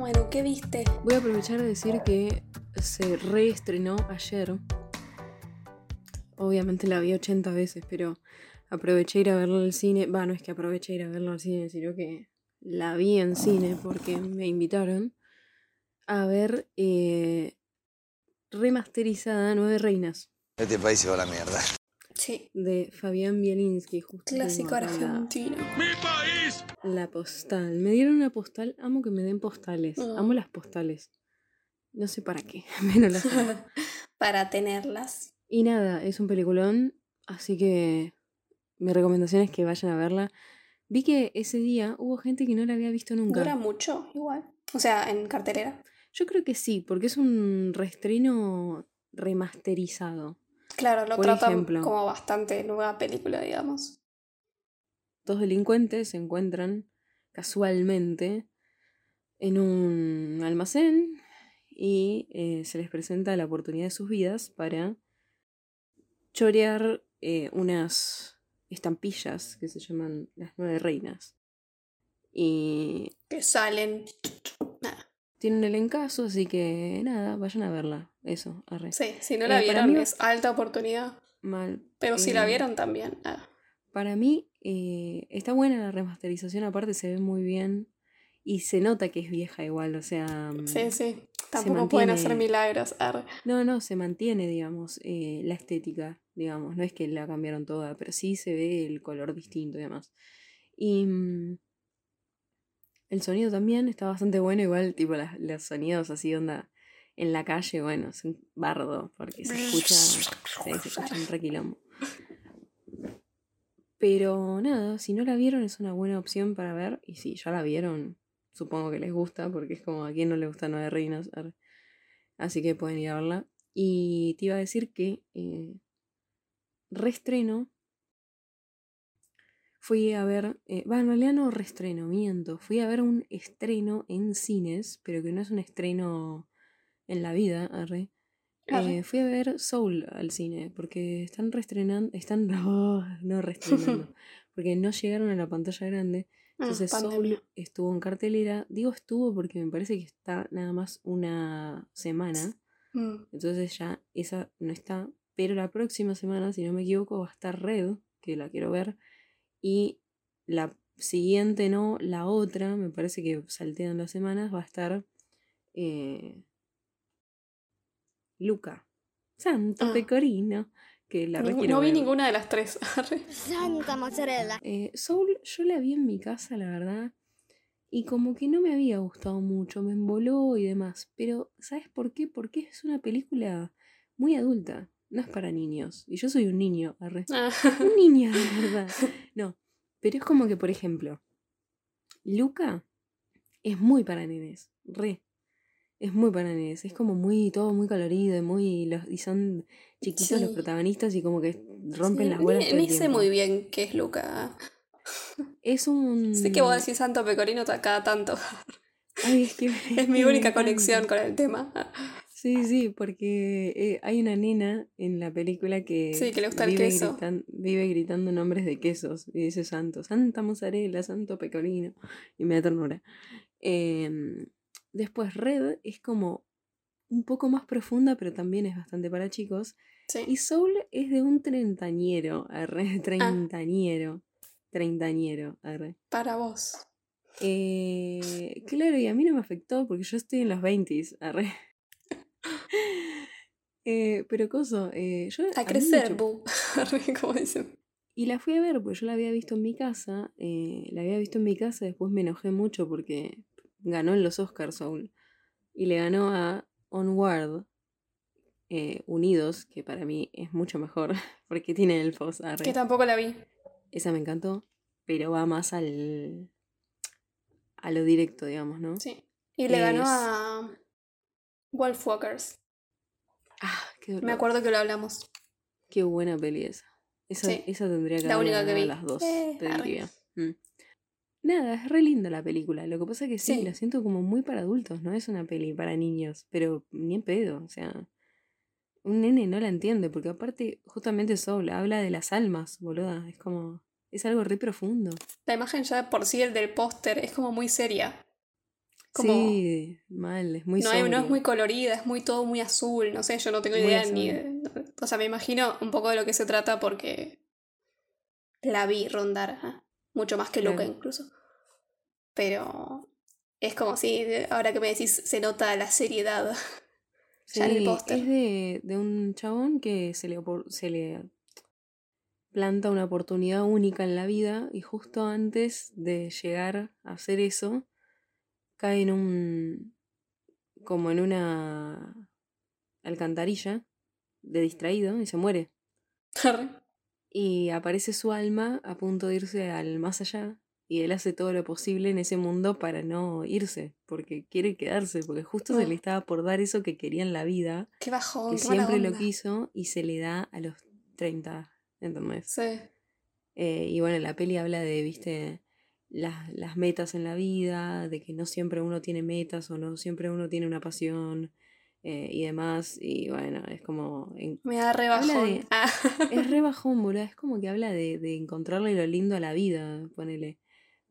Bueno, ¿qué viste? Voy a aprovechar de decir que se reestrenó ayer. Obviamente la vi 80 veces, pero aproveché ir a verla al cine. Va, no es que aproveché ir a verla al cine, sino que la vi en cine porque me invitaron a ver eh, remasterizada Nueve Reinas. Este país se va a la mierda. Sí. De Fabián Bielinski, justo. Clásico tengo acá la- argentino. La postal. Me dieron una postal. Amo que me den postales. Mm. Amo las postales. No sé para qué. Menos las. Para tenerlas. Y nada, es un peliculón. Así que mi recomendación es que vayan a verla. Vi que ese día hubo gente que no la había visto nunca. Dura mucho, igual. O sea, en cartelera. Yo creo que sí, porque es un reestreno remasterizado. Claro, lo Por tratan ejemplo. como bastante nueva película, digamos. Dos delincuentes se encuentran casualmente en un almacén y eh, se les presenta la oportunidad de sus vidas para chorear eh, unas estampillas que se llaman las nueve reinas. Y Que salen. Nada. Tienen el encaso, así que nada, vayan a verla. Eso, arre. Sí, si no la Eh, vieron, mí- es alta oportunidad. Mal. Pero si la Eh, vieron también. nada. Para mí eh, está buena la remasterización, aparte se ve muy bien y se nota que es vieja igual, o sea... mm, Sí, sí. Tampoco pueden hacer milagros. arre. No, no, se mantiene, digamos, la estética, digamos, no es que la cambiaron toda, pero sí se ve el color distinto y demás. Y mm, el sonido también está bastante bueno, igual, tipo, las- los sonidos así, onda, en la calle, bueno, es un bardo, porque se escucha, se escucha un requilombo. Pero nada, si no la vieron es una buena opción para ver, y si ya la vieron, supongo que les gusta, porque es como a quien no le gusta Nueve Reinas. Así que pueden ir a verla. Y te iba a decir que eh, reestreno. Fui a ver. Eh, va, en realidad no reestreno, miento. Fui a ver un estreno en cines, pero que no es un estreno en la vida, arre. Arre. Eh, fui a ver Soul al cine, porque están reestrenando. Están. No, no reestrenando. porque no llegaron a la pantalla grande. Ah, Entonces. Soul estuvo en cartelera. Digo estuvo porque me parece que está nada más una semana. Mm. Entonces ya esa no está. Pero la próxima semana, si no me equivoco, va a estar Red, que la quiero ver. Y la siguiente no, la otra, me parece que saltean las semanas, va a estar eh, Luca. Santo Ah. Pecorino. Que la no vi ver. ninguna de las tres. Santa mozzarella. Eh, Soul yo la vi en mi casa, la verdad. Y como que no me había gustado mucho, me emboló y demás. Pero, ¿sabes por qué? Porque es una película muy adulta. No es para niños. Y yo soy un niño, arre. Ah, Un niño, de verdad. No. Pero es como que, por ejemplo, Luca es muy para nenes. Re. Es muy para nenes. Es como muy, todo muy colorido y muy. Los, y son chiquitos los protagonistas y como que rompen sí, las bolas. el ni sé tiempo. muy bien qué es Luca. Es un. Sé que vos decís Santo Pecorino cada tanto. Ay, es que Es mi me única conexión con el tema. Sí, sí, porque eh, hay una nena en la película que, Sí, que le gusta el vive, queso. gritan- vive gritando nombres de quesos y dice santo, santa mozzarella, santo pecorino, y me da ternura. Em, después Red es como un poco más profunda, pero también es bastante para chicos. Y. Soul es de un treintañero, Ah. arre, treintañero, treintañero, arre. Para vos. Eh, claro, y a mí no me afectó porque yo estoy en los 20, arre. Eh, pero coso, eh, yo A crecer, chop- bu. Arre, Como dicen. Y la fui a ver porque yo la había visto en mi casa. eh, la había visto en mi casa, después me enojé mucho porque ganó en los Oscars Soul. Y le ganó a Onward eh, Unidos, que para mí es mucho mejor porque tiene elfos. arre. Que tampoco la vi. Esa me encantó, pero va más al a lo directo, digamos, ¿no? Sí. Y le ganó a Wolfwalkers. Ah, qué, Me dolor. acuerdo que lo hablamos. qué buena peli esa. Esa, Sí. esa tendría que La haber única que vi. las dos, Eh, te diría. Mm. Nada, es re linda la película. Lo que pasa es que sí, Sí. la siento como muy para adultos, no es una peli para niños, pero ni en pedo, o sea, un nene no la entiende, porque aparte, justamente Soul habla de las almas, boluda, es como, es algo re profundo. La imagen ya por sí, el del póster, es como muy seria. Como, Sí, mal, es muy no, no es muy colorida, es muy todo muy azul, no sé, yo no tengo Muy idea azul. ni de... O sea, me imagino un poco de lo que se trata porque la vi rondar, mucho más que Luca Claro. incluso. Pero es como si, ahora que me decís, se nota la seriedad ya en el póster. es de, de un chabón que se le, se le planta una oportunidad única en la vida y justo antes de llegar a hacer eso, cae en un... como en una alcantarilla de distraído y se muere. Y aparece su alma a punto de irse al más allá y él hace todo lo posible en ese mundo para no irse, porque quiere quedarse, porque justo se Oh. le estaba por dar eso que quería en la vida, Qué bajón, que qué siempre lo quiso y se le da a los 30, ¿entendés? Sí. Eh, y bueno, la peli habla de, viste, las, las metas en la vida, de que no siempre uno tiene metas o no siempre uno tiene una pasión eh, y demás, y bueno, es como... en- Me da re Habla bajón. de- Ah. es re bajón, boludo. Es como que habla de, de encontrarle lo lindo a la vida, ponele.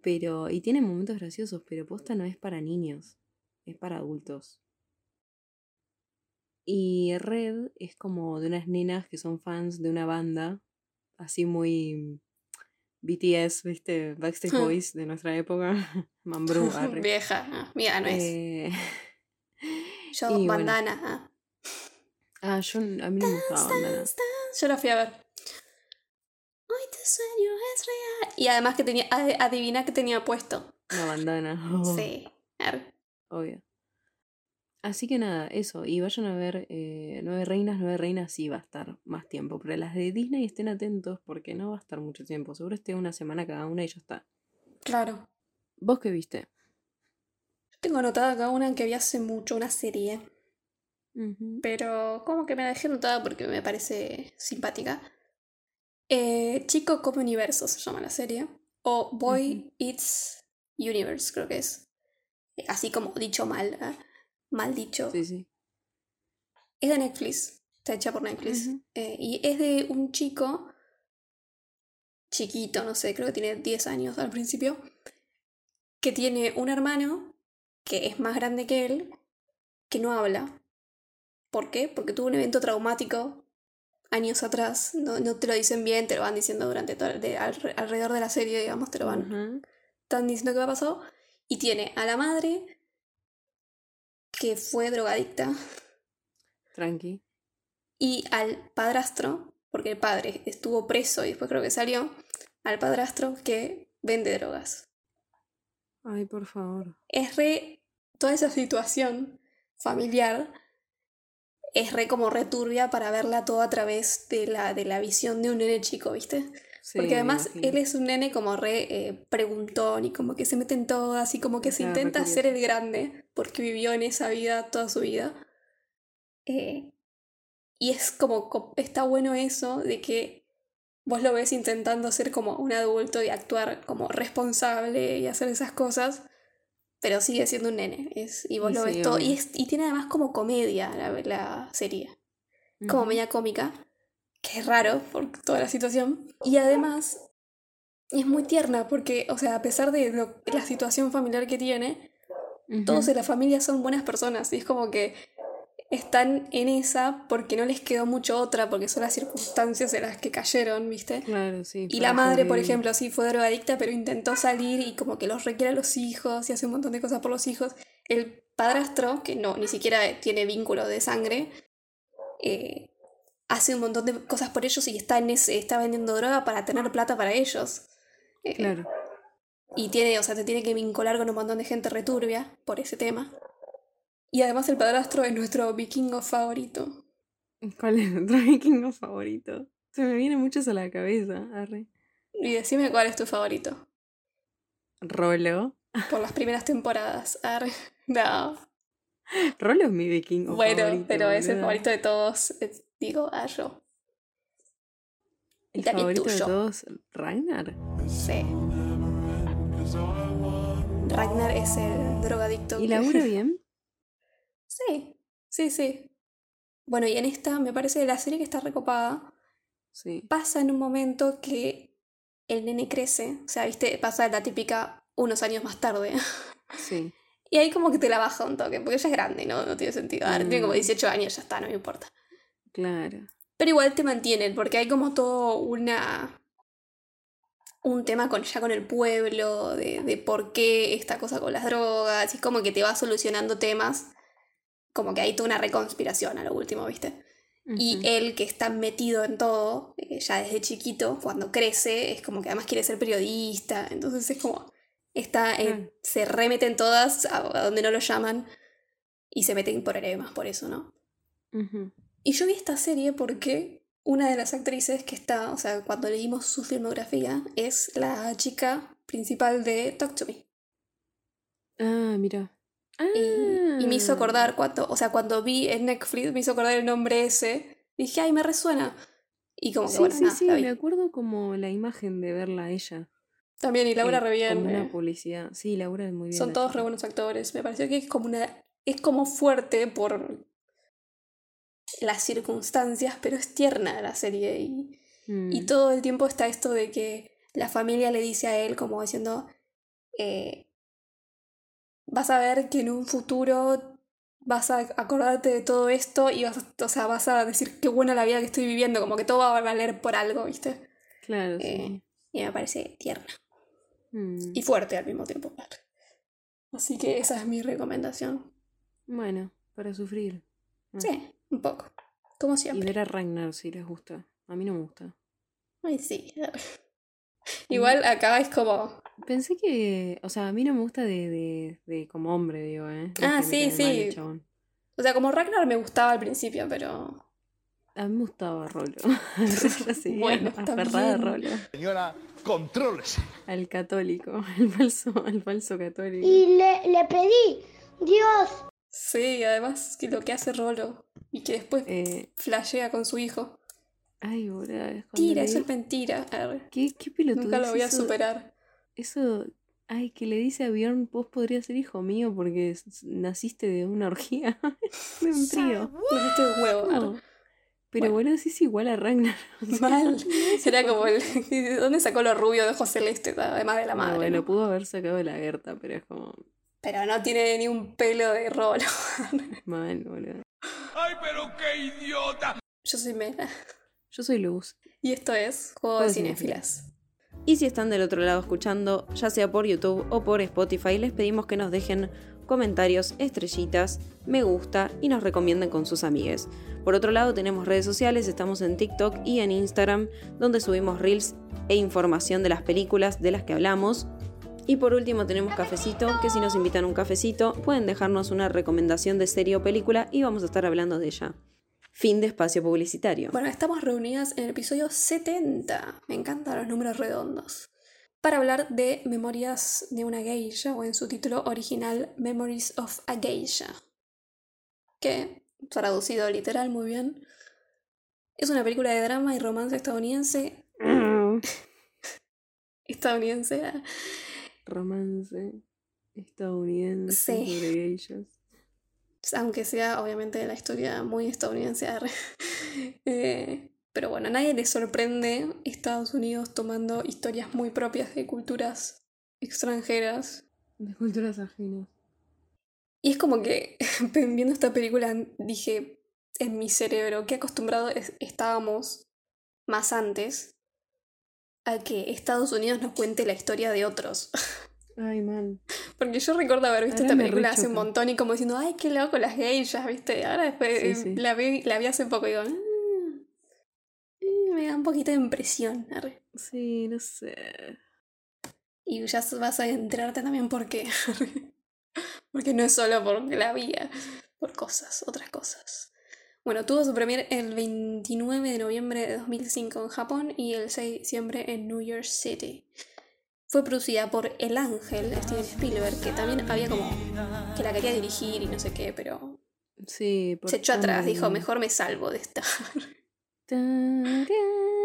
Pero, y tiene momentos graciosos, pero posta no es para niños, es para adultos. Y Red es como de unas nenas que son fans de una banda, así muy BTS, ¿viste? Backstreet Boys de nuestra época. Mambrú, arre. Vieja. Ah, mía, no es. Eh, Yo, y bueno. bandana. ah. ah, yo, a mí no me gustaba bandana. Yo la fui a ver. Hoy te sueño es real. Y además que tenía, adivina que tenía puesto. Una bandana. Sí. Ar. Obvio. Así que nada, eso. Y vayan a ver eh, Nueve Reinas. Nueve Reinas sí va a estar más tiempo. Pero las de Disney estén atentos porque no va a estar mucho tiempo. Seguro esté una semana cada una y ya está. Claro. ¿Vos qué viste? Yo tengo anotada acá una que vi hace mucho, una serie. Pero como que me la dejé anotada porque me parece simpática. Eh, Chico come universo se llama la serie. O Boy. Eats Universe, creo que es. Eh, Así como dicho mal. ¿eh? Mal dicho. Sí, sí. Es de Netflix. Está hecha por Netflix. Eh, y es de un chico chiquito, no sé, creo que tiene 10 años al principio, que tiene un hermano que es más grande que él, que no habla. ¿Por qué? Porque tuvo un evento traumático años atrás. No, no te lo dicen bien, te lo van diciendo durante todo, de, alre- alrededor de la serie, digamos, te lo van Ujú. están diciendo que va pasó. Y tiene a la madre que fue drogadicta Tranqui. y al padrastro, porque el padre estuvo preso y después creo que salió, al padrastro que vende drogas. Ay, por favor. Es re. Toda esa situación familiar es re como re turbia para verla todo a través de la, de la visión de un nene chico, ¿viste? Sí, Porque además él es un nene como re eh, preguntón y como que se mete en todas y como que se Claro, intenta hacer el grande porque vivió en esa vida toda su vida. Eh, y es como, co- está bueno eso de que vos lo ves intentando ser como un adulto y actuar como responsable y hacer esas cosas, pero sigue siendo un nene. Es, y vos lo sí, ves todo. Y, es, y tiene además como comedia la, la serie como Ujú. media cómica, que es raro por toda la situación. Y además es muy tierna porque, o sea, a pesar de lo- la situación familiar que tiene, todos en la familia son buenas personas y es como que están en esa porque no les quedó mucho otra, porque son las circunstancias en las que cayeron, ¿viste? Claro, sí. Y la madre, por ejemplo, sí fue drogadicta, pero intentó salir y como que los requiere a los hijos y hace un montón de cosas por los hijos. El padrastro, que no, ni siquiera tiene vínculo de sangre, eh, hace un montón de cosas por ellos y está, en ese, está vendiendo droga para tener plata para ellos. Eh, Claro. Y tiene, o sea, te tiene que vincular con un montón de gente returbia por ese tema. Y además el padrastro es nuestro vikingo favorito. ¿Cuál es nuestro vikingo favorito? Se me vienen muchos a la cabeza. Arre. Y decime cuál es tu favorito. Rolo. Por las primeras temporadas. Arre. No. Rolo es mi vikingo Bueno, favorito. pero es el favorito de todos. Digo, a yo. El también favorito de tuyo. todos, Ragnar. Sí. Ragnar es el drogadicto. ¿Y labura bien? Sí, sí, sí. Bueno, y en esta me parece la serie que está recopada. Sí. Pasa en un momento que el nene crece. O sea, viste, pasa la típica unos años más tarde. Sí. Y ahí como que te la baja un toque, porque ella es grande, ¿no? No tiene sentido. A ver, tiene como Mm. 18 años, ya está, no me importa. Claro. Pero igual te mantienen, porque hay como todo una. un tema con, ya con el pueblo, de, de por qué esta cosa con las drogas, y es como que te va solucionando temas. Como que hay toda una reconspiración a lo último, ¿viste? Y él, que está metido en todo, eh, ya desde chiquito, cuando crece, es como que además quiere ser periodista. Entonces es como. Está en- se remeten todas a, a donde no lo llaman y se meten por enemas por eso, ¿no? Y yo vi esta serie porque una de las actrices que está, o sea, cuando leímos su filmografía, es la chica principal de Talk to Me. Ah, mira. Y, y me hizo Ah. acordar cuando, o sea, cuando vi en Netflix, me hizo acordar el nombre ese. Dije, ay, me resuena. Y como que, Sí, bueno, sí, nada, sí, me acuerdo como la imagen de verla a ella. También, y Laura eh, re bien. Como eh. una publicidad. Sí, Laura es muy bien. Son todos chica. re buenos actores. Me pareció que es como una. Es como fuerte por las circunstancias, pero es tierna la serie. Y, y Mm. todo el tiempo está esto de que la familia le dice a él, como diciendo. eh, vas a ver que en un futuro vas a acordarte de todo esto y vas a, o sea, vas a decir qué buena la vida que estoy viviendo, como que todo va a valer por algo, ¿viste? Claro, sí. Eh, y me parece tierna Mm. y fuerte al mismo tiempo. Así que esa es mi recomendación. Bueno, para sufrir. Ah. Sí, un poco. Como Y siempre. ver a Ragnar si les gusta. A mí no me gusta. Ay, sí. Igual acá es como. Pensé que. O sea, a mí no me gusta de, de, de como hombre, digo, ¿eh? No Ah, sí, mal sí. O sea, como Ragnar me gustaba al principio, pero. A mí me gustaba Rolo. Bueno, aferrada a. Rolo. Señora, contrólese. Al católico. Al falso, al falso católico. Y le, le pedí, Dios, Sí, además que lo que hace Rolo. Y que después Eh, flashea con su hijo. ay, boludo. Tira, eso es mentira. Arre. ¿Qué, qué pelotudez Nunca lo voy a eso? superar. Eso, ay, que le dice a Bjorn, vos podrías ser hijo mío porque naciste de una orgía, de un trío. Lo hiciste de huevo. No. Pero Bueno. sí es igual a Ragnar. Mal. por como el. ¿De dónde sacó lo rubio de ojos celeste? Además de la No, madre. bueno, ¿no? pudo haber sacado la Gerta, pero es como Pero no tiene ni un pelo de Rolo. mal, boludo. ¡Ay, pero qué idiota! Yo soy Mela. Yo soy Luz. Y esto es Juego de Cinefilas. Y si están del otro lado escuchando, ya sea por YouTube o por Spotify, les pedimos que nos dejen comentarios, estrellitas, me gusta y nos recomienden con sus amigues. Por otro lado, tenemos redes sociales, estamos en TikTok y en Instagram, donde subimos reels e información de las películas de las que hablamos. Y por último tenemos Cafecito, que si nos invitan a un cafecito, pueden dejarnos una recomendación de serie o película y vamos a estar hablando de ella. Fin de espacio publicitario. Bueno, estamos reunidas en el episodio 70. Me encantan los números redondos. Para hablar de Memorias de una Geisha, o en su título original, Memories of a Geisha. Que, traducido literal muy bien, es una película de drama y romance estadounidense. Estadounidense. Romance estadounidense Sí. sobre geishas. aunque sea obviamente la historia muy estadounidense. Eh, pero bueno, a nadie le sorprende Estados Unidos tomando historias muy propias de culturas extranjeras. De culturas ajenas. Y es como que viendo esta película dije en mi cerebro qué acostumbrados es- estábamos más antes a que Estados Unidos nos cuente la historia de otros. Ay, man. Porque yo recuerdo haber visto Ahora esta película hace un montón y como diciendo, ay, qué loco las geishas, ¿viste? Ahora después Sí, eh, sí. La, vi, la vi hace poco y digo, "Mm, mm, me da un poquito de impresión. arre". Sí, no sé. Y ya vas a enterarte también por qué. Porque no es solo porque la vi, por cosas, otras cosas. Bueno, tuvo su premier el 29 de noviembre de 2005 en Japón y el 6 de diciembre en New York City. Fue producida por El Ángel, Steven Spielberg, que también había como que la quería dirigir y no sé qué, pero Sí, se echó atrás, dijo, mejor me salvo de esta.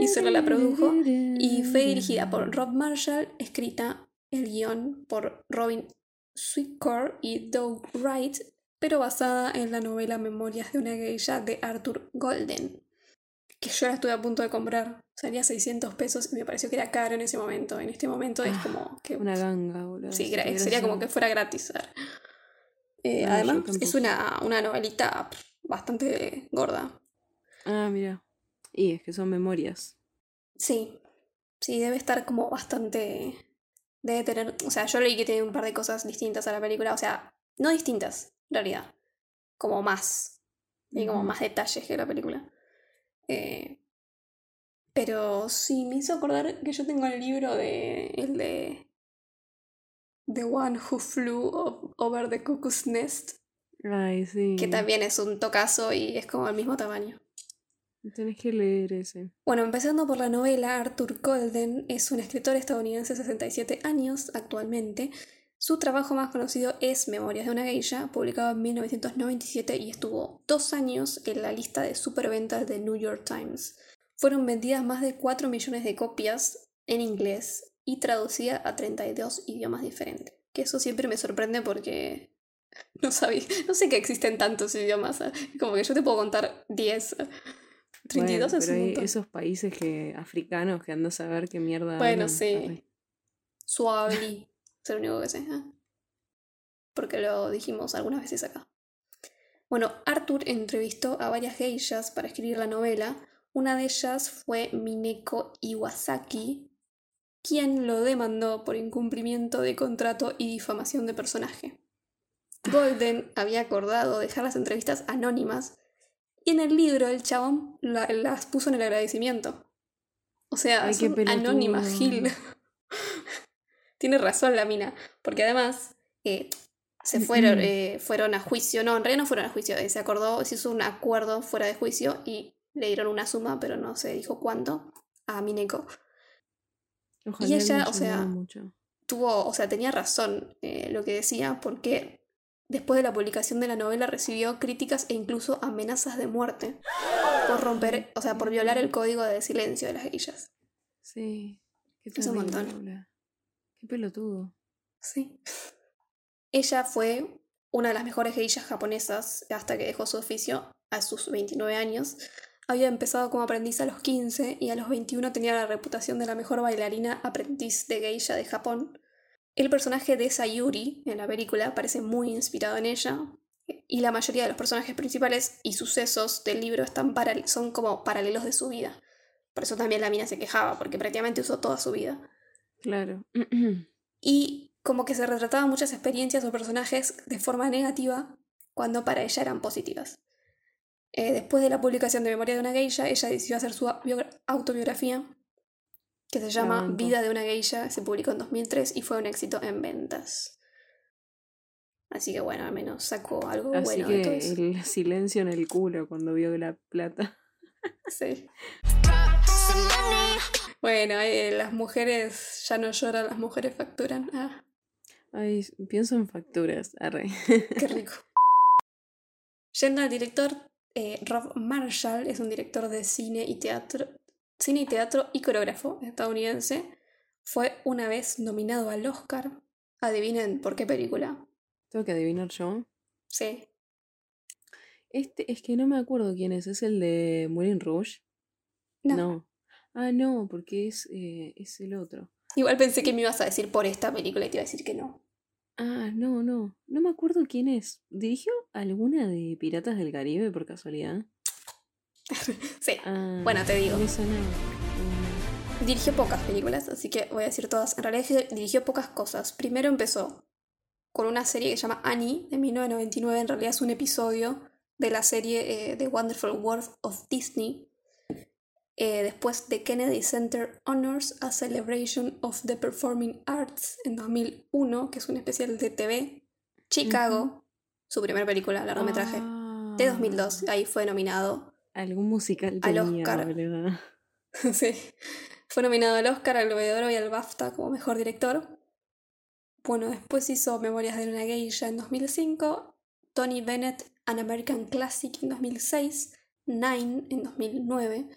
Y solo la produjo, Y fue dirigida por Rob Marshall, escrita el guion por Robin Sweetcore y Doug Wright, pero basada en la novela Memorias de una geisha de Arthur Golden, que yo la estuve a punto de comprar. Salía 600 pesos y me pareció que era caro en ese momento. En este momento es Ah, como que... Una ganga, boludo. sí, sería como que fuera gratis. Eh, Ah, además, es una, una novelita bastante gorda. Ah, mira. Y es que son memorias. Sí, sí, debe estar como bastante... Debe tener... O sea, yo leí que tiene un par de cosas distintas a la película. O sea, no distintas, en realidad. Como más. Tiene como Ujú. más detalles que la película. Eh, pero sí, me hizo acordar que yo tengo el libro de... El de... The One Who Flew Over the Cuckoo's Nest. Ay, sí. Que también es un tocazo y es como el mismo tamaño. Tenés que leer ese. Bueno, empezando por la novela, Arthur Golden es un escritor estadounidense de 67 años actualmente. Su trabajo más conocido es Memorias de una geisha, publicado en 1997 y estuvo dos años en la lista de superventas de New York Times. Fueron vendidas más de 4 millones de copias en inglés y traducida a 32 idiomas diferentes. Que eso siempre me sorprende porque no sabía, no sé que existen tantos idiomas. ¿eh? Como que yo te puedo contar 10. 32 Bueno, es pero un hay esos países que africanos que andan a saber qué mierda. Bueno, sí. Arre. Es lo único que sé. ¿eh? Porque lo dijimos algunas veces acá. Bueno, Arthur entrevistó a varias geishas para escribir la novela. Una de ellas fue Mineko Iwasaki, quien lo demandó por incumplimiento de contrato y difamación de personaje. Golden había acordado dejar las entrevistas anónimas y en el libro el chabón la- las puso en el agradecimiento. O sea, Ay, son anónimas, Gil. Tiene razón la mina, porque además eh, se fueron, eh, fueron a juicio, no, en realidad no fueron a juicio, eh, se acordó, se hizo un acuerdo fuera de juicio y le dieron una suma, pero no se dijo cuánto, a Mineko. Ojalá Y ella, o sea, mucho. Tuvo, o sea, tenía razón lo que decía, porque después de la publicación de la novela recibió críticas e incluso amenazas de muerte por romper, o sea, por violar el código de silencio de las geishas. Sí. Qué Es un montón. Pelotudo. Sí. Ella fue una de las mejores geishas japonesas hasta que dejó su oficio a sus 29 años. Había empezado como aprendiz a los 15 y a los 21 tenía la reputación de la mejor bailarina aprendiz de geisha de Japón. El personaje de Sayuri en la película parece muy inspirado en ella y la mayoría de los personajes principales y sucesos del libro están son como paralelos de su vida. Por eso también la mina se quejaba, porque prácticamente usó toda su vida. Claro. Y como que se retrataban muchas experiencias o personajes de forma negativa cuando para ella eran positivas. Eh, después de la publicación de Memoria de una Geisha, ella decidió hacer su bio- autobiografía, que se llama. Vida de una Geisha, se publicó en 2003 y fue un éxito en ventas. Así que bueno, al menos sacó algo Así bueno que el silencio en el culo cuando vio la plata. Sí. Bueno, eh, las mujeres ya no lloran, las mujeres facturan. Ah, Ay, pienso en facturas. Arre. qué rico. Yendo al director, eh, Rob Marshall es un director de cine y teatro, cine y teatro y coreógrafo estadounidense. Fue una vez nominado al Oscar. Adivinen por qué película. Tengo que adivinar yo. Sí. Este, es que no me acuerdo quién es. ¿Es el de Moulin Rouge? No. Ah, no, porque es, eh, es el otro. Igual pensé que me ibas a decir por esta película y te iba a decir que no. Ah, no, no. No me acuerdo quién es. ¿Dirigió alguna de Piratas del Caribe por casualidad? Sí. Ah, Bueno, te digo. Mm, Dirigió pocas películas, así que voy a decir todas. En realidad dirigió pocas cosas. Primero empezó con una serie que se llama Annie, de 1999. En realidad es un episodio de la serie eh, The Wonderful World of Disney. Eh, después de Kennedy Center Honors, A Celebration of the Performing Arts en 2001, que es un especial de TV. Chicago, su primera película, largometraje, de 2002. Ahí fue nominado Algún musical Al Oscar. Sí. Fue nominado al Oscar, al Globo de Oro y al BAFTA como mejor director. Bueno, después hizo Memorias de una Geisha en 2005, Tony Bennett, An American Classic en 2006, Nine en 2009,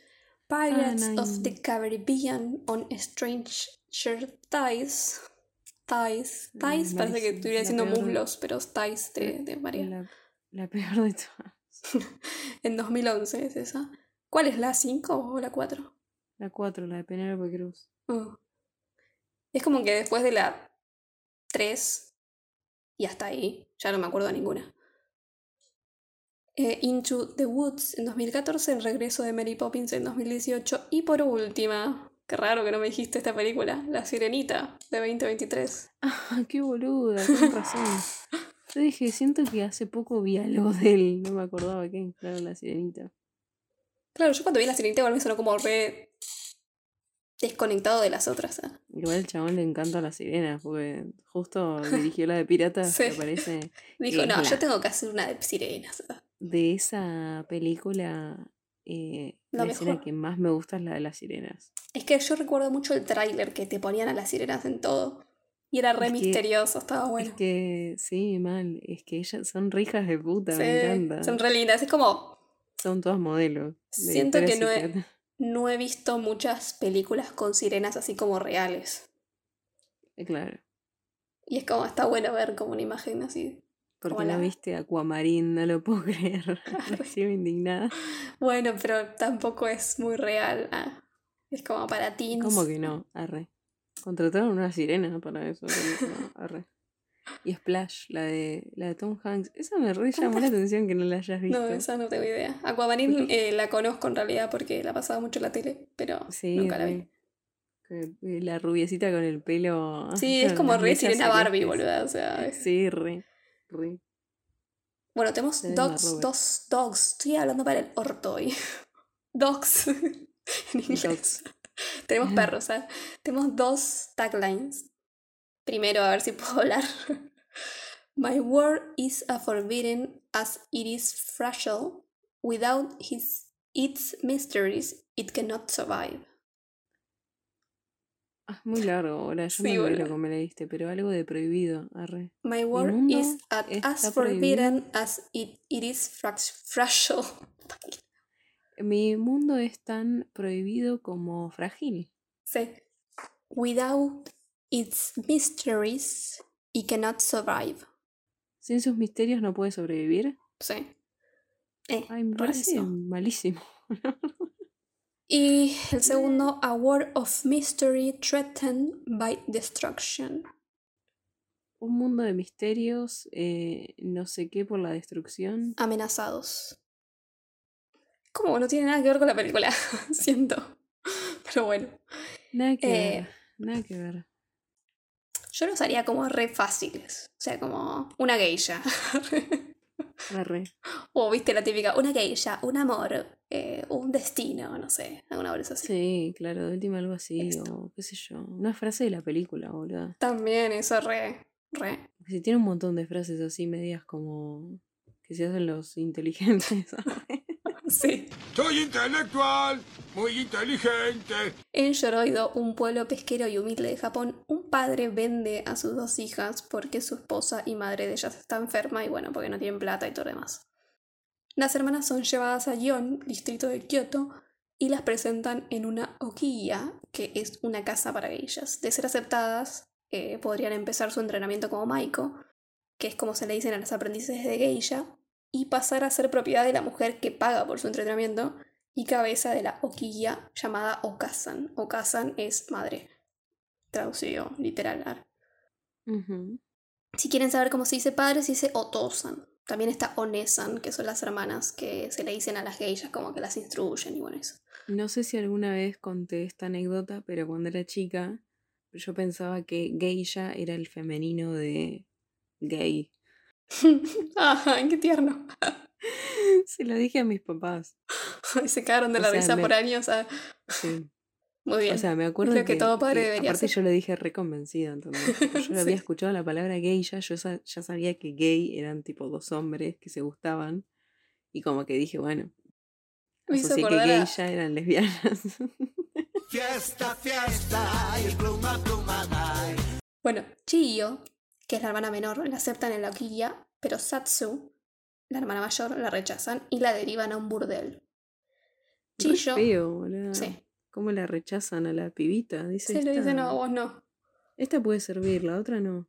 Pirates of the Caribbean on Stranger Ties. Ties. Ties, parece que estuviera diciendo muslos, pero es Ties de, de María. La, la peor de todas. En 2011 es esa. ¿Cuál es la 5 o la 4? La 4, la de Penélope Cruz. Mm. Es como que después de la 3 Y hasta ahí, ya no me acuerdo de ninguna. Eh, Into the Woods en 2014, El regreso de Mary Poppins en 2018 y por última, qué raro que no me dijiste esta película, La Sirenita de 2023. Ah, qué boluda, con razón. Yo dije, siento que hace poco vi algo de él, no me acordaba que claro, la sirenita. Claro, yo cuando vi La Sirenita igual me sonó como re desconectado de las otras. ¿eh? Igual el chabón le encanta las sirenas, porque justo dirigió la de piratas, Sí. me parece. Dijo, no, la- yo tengo que hacer una de sirenas. De esa película, eh, La escena que más me gusta es la de las sirenas. Es que yo recuerdo mucho el tráiler que te ponían a las sirenas en todo. Y era re Es que- misterioso, estaba bueno. Es que, sí, mal, es que ellas son re hijas de puta, Sí, me encanta. son re lindas. Es como, Son todas modelos. de Siento que no he- no he visto muchas películas con sirenas así como reales. Eh, Claro. Y es como, está bueno ver como una imagen así. Porque Como no viste Aquamarine, no lo puedo creer. Recibo indignada. Bueno, pero tampoco es muy real. ah. Es como para teens. ¿Cómo que no? Arre. Contrataron una sirena para eso. no, arre. Y Splash, la de, la de Tom Hanks. Esa me re llamó la atención que no la hayas visto. No, esa no tengo idea. Aquamarine eh, la conozco en realidad porque la pasaba mucho en la tele, pero Sí, nunca la vi. eh, La rubiecita con el pelo. Sí, es como re sirena Barbie, boluda. O sea, es- Sí, re. Re. Bueno, tenemos dogs, dos dogs. Estoy hablando para el orto hoy. dogs. en inglés. Dogs. tenemos perros, ¿eh? Tenemos dos taglines. Primero, a ver si puedo hablar. My word is a forbidden as it is fragile. Without his, its mysteries, it cannot survive. Ah, muy largo ahora. Yo Sí, boludo. lo que me leíste, pero algo de prohibido. Arre. My word is a- está as forbidden as it, it is fragile. Mi mundo es tan prohibido como frágil. Sí. Without its mysteries, it cannot survive. Sin sus misterios no puede sobrevivir. Sí. Eh, Ay, me parece malísimo. Y el segundo, a word of mystery threatened by destruction. Un mundo de misterios, eh, no sé qué por la destrucción. Amenazados. Como no tiene nada que ver con la película, siento. Pero bueno, Nada que Eh, ver. Nada que ver. yo los haría como re fáciles. O sea, como una geisha. O viste la típica, una geisha, un amor, eh, un destino, no sé, alguna cosa así. Sí, claro, de última algo así, Esto. o qué sé yo. Una frase de la película, boludo. También eso re, re. Si tiene un montón de frases así medias como que se hacen los inteligentes. Sí. Soy intelectual, muy inteligente. En Yoroido, un pueblo pesquero y humilde de Japón, un padre vende a sus dos hijas porque su esposa y madre de ellas está enferma y bueno, porque no tienen plata y todo lo demás. Las hermanas son llevadas a Gion, distrito de Kioto, y las presentan en una okiya, que es una casa para geishas. De ser aceptadas, eh, podrían empezar su entrenamiento como maiko, que es como se le dicen a las aprendices de geisha, y pasar a ser propiedad de la mujer que paga por su entrenamiento y cabeza de la okiya llamada Okasan. Okasan es madre, traducido literal. Si quieren saber cómo se dice padre, se dice Otosan. También está Onesan, que son las hermanas que se le dicen a las geishas como que las instruyen y bueno, eso. No sé si alguna vez conté esta anécdota, pero cuando era chica, yo pensaba que geisha era el femenino de gay. Ay, qué tierno. Se lo dije a mis papás. Se cagaron de O la sea, risa me- por años. ah. Sí. Muy bien. O sea, me acuerdo lo que todo padre debería aparte hacer. yo lo dije reconvencida. Porque Yo Sí. había escuchado la palabra geisha, yo sa- ya sabía que gay eran tipo dos hombres que se gustaban. Y como que dije, bueno, Me hizo que acordar a- geisha eran lesbianas. Fiesta, fiesta, y pluma, pluma, dai. Bueno, Chiyo, que es la hermana menor, la aceptan en la okiya, pero Satsu, la hermana mayor, la rechazan y la derivan a un burdel. Chiyo. feo, boludo. Sí. ¿Cómo la rechazan a la pibita? Dice, Se le dice, "Esta- no, vos no. Esta puede servir, la otra no.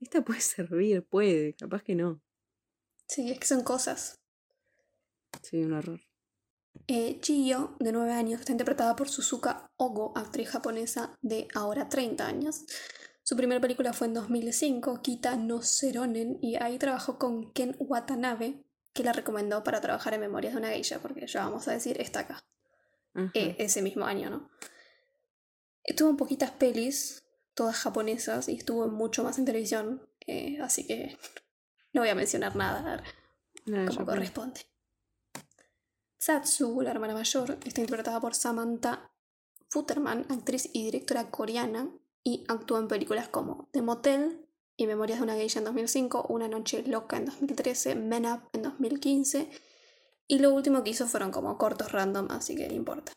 Esta puede servir, puede, capaz que no. Sí, es que son cosas. Sí, un error. Eh, Chiyo, de 9 años, está interpretada por Suzuka Ogo, actriz japonesa de ahora 30 años. Su primera película fue en 2005, Kita no Seronen, y ahí trabajó con Ken Watanabe, que la recomendó para trabajar en Memorias de una Geisha, porque ya vamos a decir, está acá. Eh, ese mismo año, ¿no? Estuvo en poquitas pelis, todas japonesas, y estuvo mucho más en televisión, eh, así que no voy a mencionar nada como corresponde. Satsu, la hermana mayor, está interpretada por Samantha Futterman, actriz y directora coreana, y actuó en películas como The Motel y Memorias de una Geisha en 2005, Una Noche Loca en 2013, Men Up en 2015, y lo último que hizo fueron como cortos random, así que no importa.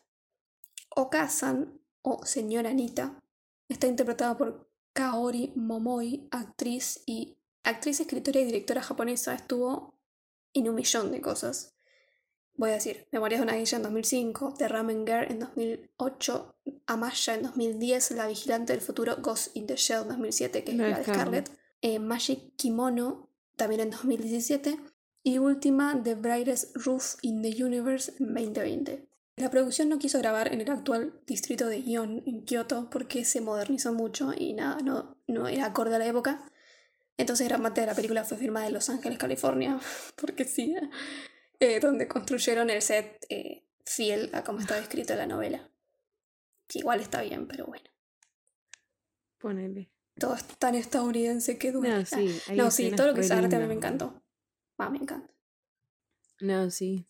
Okazan, o Señora Anita, está interpretada por Kaori Momoi, actriz y actriz, escritora y directora japonesa. Estuvo en un millón de cosas. Voy a decir, Memorias de una Geisha en 2005, The Ramen Girl en 2008, Amaya en 2010, La Vigilante del Futuro, Ghost in the Shell en 2007, que es La la, de. Scarlett, eh, Magic Kimono también en 2017, y última, The Brightest Roof in the Universe en 2020. La producción no quiso grabar en el actual distrito de Gion, en Kioto, porque se modernizó mucho y nada, no, no era acorde a la época. Entonces gran parte de la película fue filmada en Los Ángeles, California, porque sí, eh, donde construyeron el set eh, fiel a como está descrito en la novela. Que igual está bien, pero bueno. Ponele. Todo es tan estadounidense que duele. No, sí. hay no, sí, todo lo que es arte a mí me encantó. Ah, me encanta. No, sí.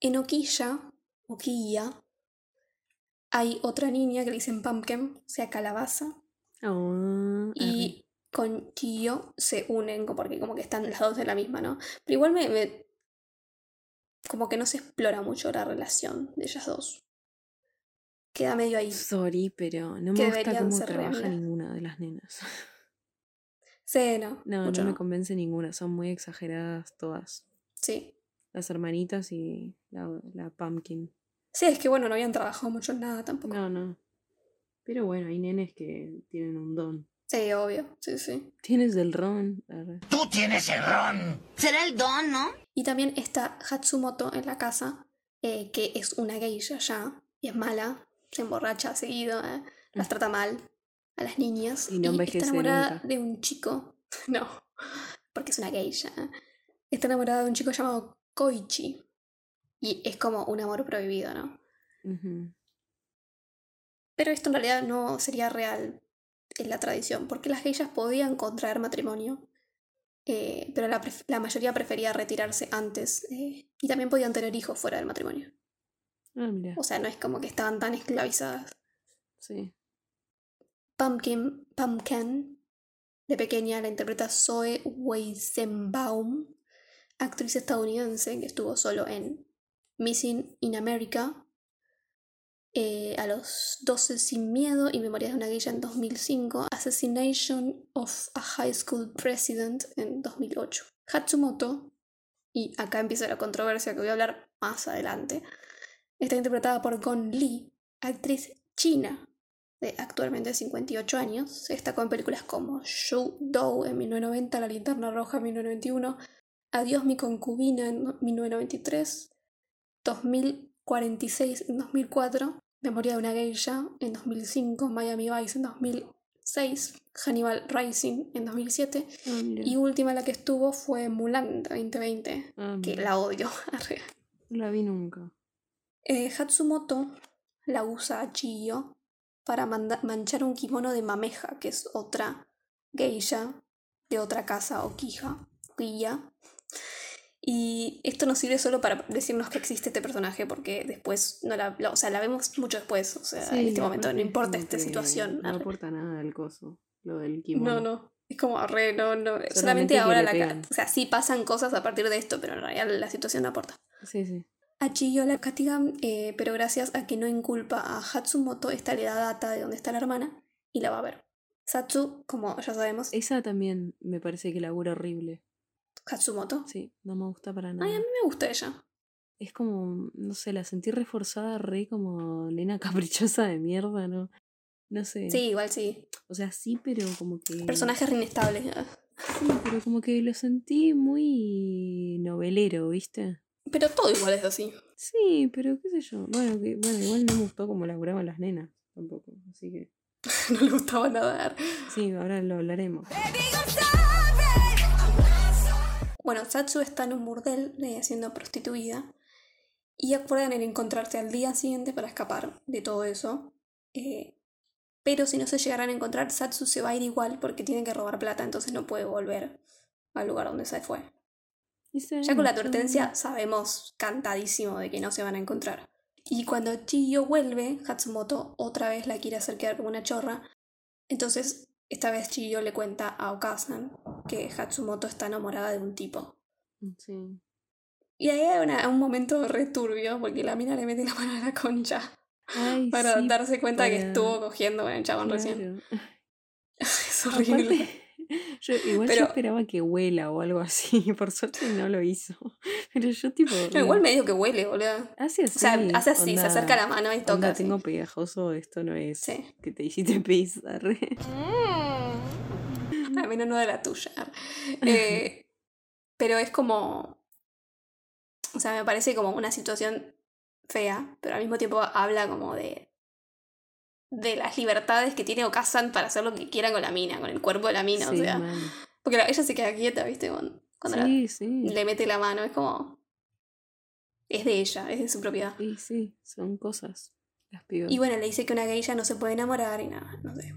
En Oquilla, Oquilla, hay otra niña que le dicen pumpkin, o sea, calabaza. Oh, arre. Y con Kyo se unen, porque como que están las dos en la misma, ¿no? Pero igual me, me- Como que no se explora mucho la relación de ellas dos. Queda medio ahí. Sorry, pero no me gusta cómo trabaja ninguna de las nenas. Sí, no. No, mucho no me no. convence ninguna. Son muy exageradas todas. Sí. Las hermanitas y la, la pumpkin. Sí, es que bueno, no habían trabajado mucho en nada tampoco. No, no. Pero bueno, hay nenes que tienen un don. Sí, obvio. Sí, sí. Tienes el ron. Tú tienes el ron. Será el don, ¿no? Y también está Hatsumoto en la casa, eh, que es una geisha ya, y es mala, se emborracha seguido, eh, las trata mal a las niñas. Y no está envejece enamorada nunca. de un chico, no, porque es una geisha. Está enamorada de un chico llamado Koichi. Y es como un amor prohibido, ¿no? Pero esto en realidad no sería real en la tradición, porque las geishas podían contraer matrimonio, eh, pero la mayoría prefería retirarse antes eh, y también podían tener hijos fuera del matrimonio. Ah, mira. O sea, no es como que estaban tan esclavizadas. Sí. Pumpkin, Pumpkin, de pequeña la interpreta Zoe Weizenbaum, actriz estadounidense que estuvo solo en Missing in America, eh, a los 12 sin miedo y Memorias de una Guilla en 2005, Assassination of a High School President en 2008. Hatsumoto, y acá empieza la controversia que voy a hablar más adelante, está interpretada por Gon Lee, actriz china de actualmente 58 años. Se destacó en películas como Show Doe en 1990, La Linterna Roja en 1991, Adiós mi concubina en 1993, 2046 en 2004, Memoria de una geisha en 2005, Miami Vice en 2006, Hannibal Rising en 2007 Ah, mira. y última la que estuvo fue Mulan 2020, Ah, que la odio. La vi nunca. Eh, Hatsumoto la usa Chiyo para manchar un kimono de Mameja, que es otra geisha de otra casa o quija, quilla. Y esto nos sirve solo para decirnos que existe este personaje, porque después no la, la- o sea, la vemos mucho después, o sea, en este momento no importa esta situación. No arre. aporta nada el coso. Lo del kimono. No, no. Es como re, no, no. Solamente, Solamente ahora la. O sea, sí pasan cosas a partir de esto, pero en realidad la situación no aporta. Sí, sí. A Chiyo la castigan, eh, pero gracias a que no inculpa a Hatsumoto, esta le da data de dónde está la hermana y la va a ver. Satsu, como ya sabemos, Esa también me parece que labura horrible. Hatsumoto. Sí, no me gusta para nada. Ay, a mí me gusta ella. Es como, no sé, la sentí reforzada, re como nena caprichosa de mierda, ¿no? No sé. Sí, igual sí. O sea, sí, pero como que. Personaje re inestable. Sí, pero como que lo sentí muy novelero, ¿viste? Pero todo igual es así. Sí, pero qué sé yo. Bueno, que, bueno igual no me gustó como laburaban las nenas tampoco. Así que. no le gustaba nadar. Sí, ahora lo hablaremos. Bueno, Satsu está en un burdel eh, siendo prostituida y acuerdan en encontrarse al día siguiente para escapar de todo eso. Eh, pero si no se llegaran a encontrar, Satsu se va a ir igual porque tiene que robar plata, entonces no puede volver al lugar donde se fue. Ya con la advertencia sabemos cantadísimo de que no se van a encontrar. Y cuando Chiyo vuelve, Hatsumoto otra vez la quiere hacer quedar como una chorra. Entonces, esta vez Chiyo le cuenta a Okazan que Hatsumoto está enamorada de un tipo. Sí. Y ahí hay una- un momento returbio porque la mina le mete la mano a la concha Ay, para sí, darse cuenta que para- estuvo cogiendo con el chabón recién. Es horrible. Aparte, yo, igual Pero- yo esperaba que huela o algo así. Por suerte no lo hizo. Pero yo tipo. No, igual medio que huele, boludo. Hace así. O sea, hace así, se onda- acerca la mano y onda, toca. así. tengo pegajoso, esto no es. Sí. Que te hiciste pisar. Al menos no de la tuya. Eh, pero es como. O sea, me parece como una situación fea, pero al mismo tiempo habla como de. De las libertades que tiene Okazan para hacer lo que quiera con la mina, con el cuerpo de la mina. Sí, o sea. Porque la- ella se queda quieta, ¿viste? Cuando, la- sí. le mete la mano, es como. Es de ella, es de su propiedad. Sí, sí, son cosas. Las pibas. Y bueno, le dice que una geisha no se puede enamorar y nada, no sé.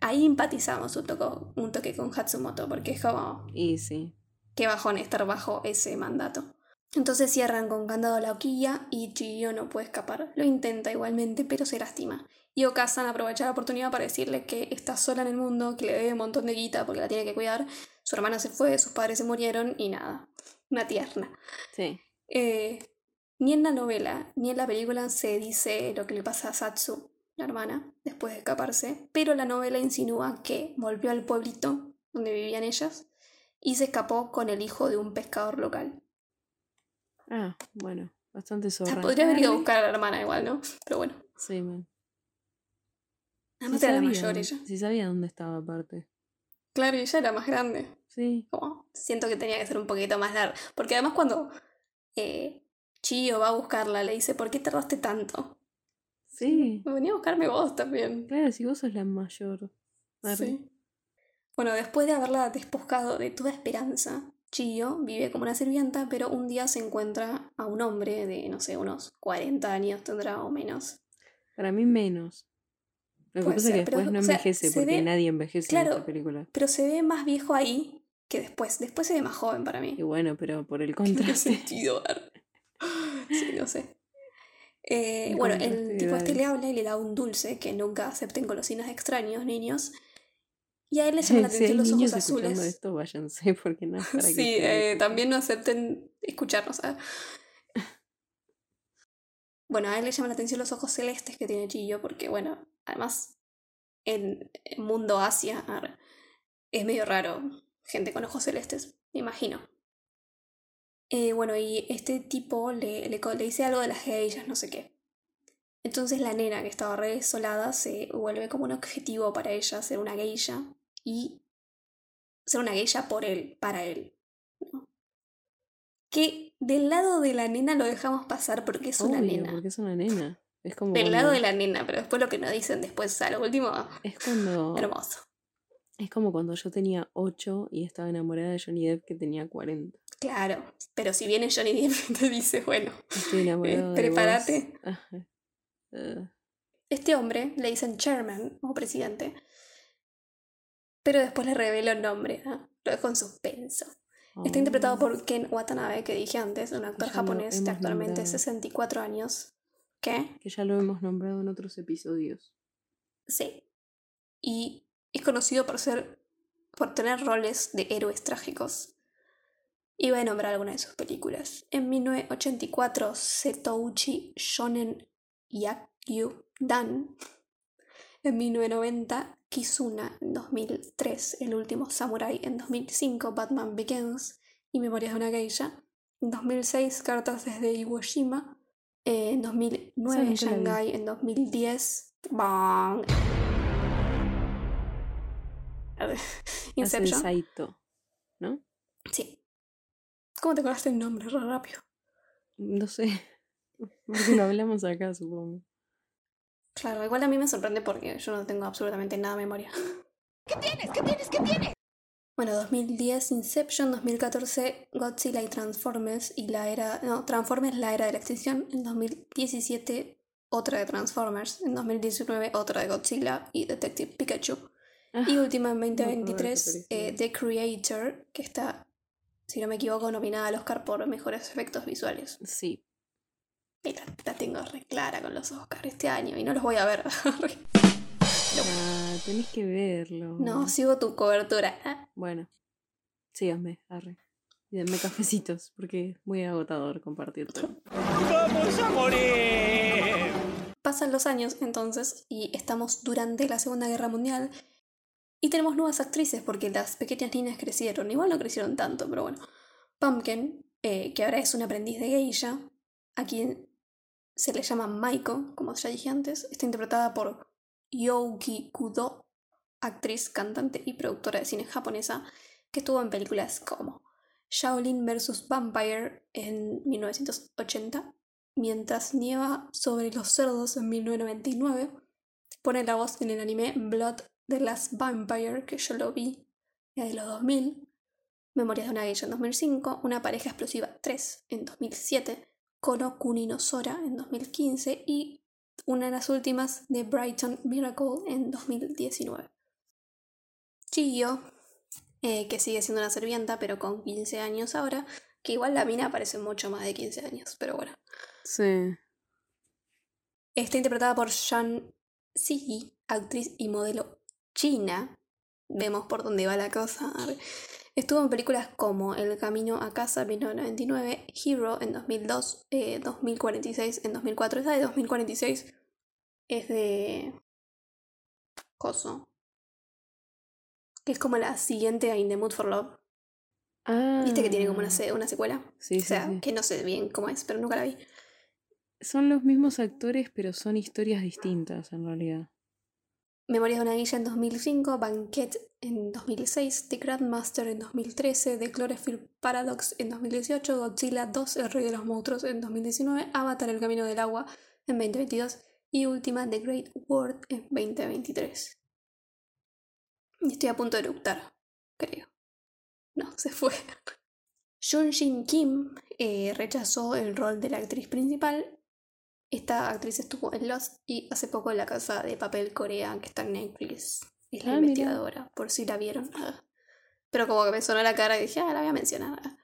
Ahí empatizamos un, toco, un toque con Hatsumoto, porque es como, Y sí. qué bajón estar bajo ese mandato. Entonces cierran con candado la hoquilla y Chiyo no puede escapar. Lo intenta igualmente, pero se lastima. Y Okazan aprovecha la oportunidad para decirle que está sola en el mundo, que le debe un montón de guita porque la tiene que cuidar. Su hermana se fue, sus padres se murieron y nada. Una tierna. Sí. Eh, ni en la novela ni en la película se dice lo que le pasa a Satsu, la hermana, después de escaparse, pero la novela insinúa que volvió al pueblito donde vivían ellas y se escapó con el hijo de un pescador local. Ah, bueno. Bastante zorra. podría haber ido a buscar a la hermana igual, ¿no? Pero bueno, Sí, man. además Sí era la mayor ella. Sí sabía dónde estaba aparte. Claro, y ella era más grande. Sí. Como, siento que tenía que ser un poquito más largo. Porque además cuando eh, Chio va a buscarla, le dice, ¿por qué tardaste tanto? Sí. Venía a buscarme vos también. Claro, si vos sos la mayor. Arre. Sí. Bueno, después de haberla despojado de toda esperanza, Chiyo vive como una sirvienta, pero un día se encuentra a un hombre de, no sé, unos 40 años tendrá o menos. Para mí menos. Lo que Puede pasa es que pero, después no o sea, envejece porque ve- nadie envejece en claro. esta película. Pero se ve más viejo ahí que después. Después se ve más joven para mí. Y bueno, pero por el ¿Qué contraste. sentido? Sí, no sé. Eh, bueno, el tipo este le habla y le da un dulce que nunca acepten golosinas de extraños, niños. Y a él le llaman la atención los ojos azules. esto, váyanse porque no es para que Sí, eh, también no acepten escucharnos. ¿ah? Bueno, a él le llaman la atención los ojos celestes que tiene Chillo, porque, bueno, además, en el mundo Asia es medio raro gente con ojos celestes, me imagino. Eh, bueno, y este tipo le, le dice algo de las geishas, no sé qué. Entonces la nena que estaba re desolada se vuelve como un objetivo para ella ser una geisha y ser una geisha por él, para él. ¿no? Que del lado de la nena lo dejamos pasar porque es una nena. porque es una nena. Es como Del lado de la nena, pero después lo que nos dicen después, a lo último, Es cuando. hermoso. Es como cuando yo tenía 8 y estaba enamorada de Johnny Depp que tenía 40. Claro, pero si viene Johnny Depp te dice, bueno, de prepárate. Eh, este hombre le dicen chairman o presidente, pero después le revela el nombre, ¿ah? lo dejo en suspenso. Está interpretado oh, por Ken Watanabe, que dije antes, un actor Ya japonés de actualmente nombrado. 64 años. ¿Qué? Que ya lo hemos nombrado en otros episodios. Sí. Y es conocido por ser. por tener roles de héroes trágicos. Y voy a nombrar algunas de sus películas. En 1984, Setouchi Shonen Yakyu Dan. En 1990, Kizuna. En 2003, El último Samurai. En 2005, Batman Begins y Memorias de una Geisha. En 2006, Cartas desde Iwo Jima. Eh, En 2009, nunca la vi. Shanghai. En 2010, Bang. Inception. Saito. ¿No? Sí. ¿Cómo te acordaste el nombre? Re rápido. No sé. Porque lo hablamos acá, supongo. Claro, igual a mí me sorprende porque yo no tengo absolutamente nada de memoria. ¿Qué tienes? ¿Qué tienes? ¿Qué tienes? Bueno, 2010 Inception, 2014 Godzilla y Transformers y la era... No, Transformers la era de la extinción. En 2017 otra de Transformers. En 2019 otra de Godzilla y Detective Pikachu. Y última en me acuerdo de 2023 esa eh, The Creator, que está, si no me equivoco, nominada al Oscar por mejores efectos visuales. Sí. Y la, la tengo re clara con los Oscars este año y no los voy a ver. Ah, tenés que verlo. no, sigo tu cobertura. Bueno, síganme, arre. Y denme cafecitos, porque es muy agotador compartir todo. ¡Vamos a morir! Pasan los años entonces y estamos durante la Segunda Guerra Mundial y tenemos nuevas actrices porque las pequeñas niñas crecieron. Igual no crecieron tanto, pero bueno. Pumpkin, eh, que ahora es una aprendiz de geisha, a quien se le llama Maiko, como ya dije antes, está interpretada por Youki Kudo, actriz, cantante y productora de cine japonesa, que estuvo en películas como Shaolin vs. Vampire en 1980, Mientras nieva sobre los cerdos en 1999, pone la voz en el anime Blood the Last Vampire, que yo lo vi de los 2000, Memorias de una geisha en 2005, Una pareja explosiva 3 en 2007, Kono Kuni no Sora en 2015 y una de las últimas de Brighton Miracle en 2019. Chiyo, eh, que sigue siendo una servienta, pero con 15 años ahora, que igual la mina parece mucho más de 15 años, pero bueno. Sí. Está interpretada por Shan Ziyi, actriz y modelo china. Vemos por dónde va la cosa. Estuvo en películas como El Camino a Casa en 1999, Hero en 2002, eh, 2046 en 2004. Esa de 2046 es de... Coso. Que es como la siguiente a In the Mood for Love. Ah. Viste que tiene como una, se- una secuela. Sí, o sí, sea, sí. que no sé bien cómo es, pero nunca la vi. Son los mismos actores, pero son historias distintas en realidad. Memorias de una guilla en 2005, Banquet en 2006, The Grandmaster en 2013, The Cloverfield Paradox en 2018, Godzilla 2, El Rey de los Monstruos en 2019, Avatar El Camino del Agua en 2022 y última The Great World en 2023. Y estoy a punto de eructar, creo. No, se fue. Jun Shin Kim eh, rechazó el rol de la actriz principal esta actriz estuvo en Lost y hace poco en la casa de papel Corea que está en Netflix. Es la Ah, mira. investigadora, por si la vieron. Ah. Pero como que me sonó la cara y dije, ah, la voy a mencionar. Ah.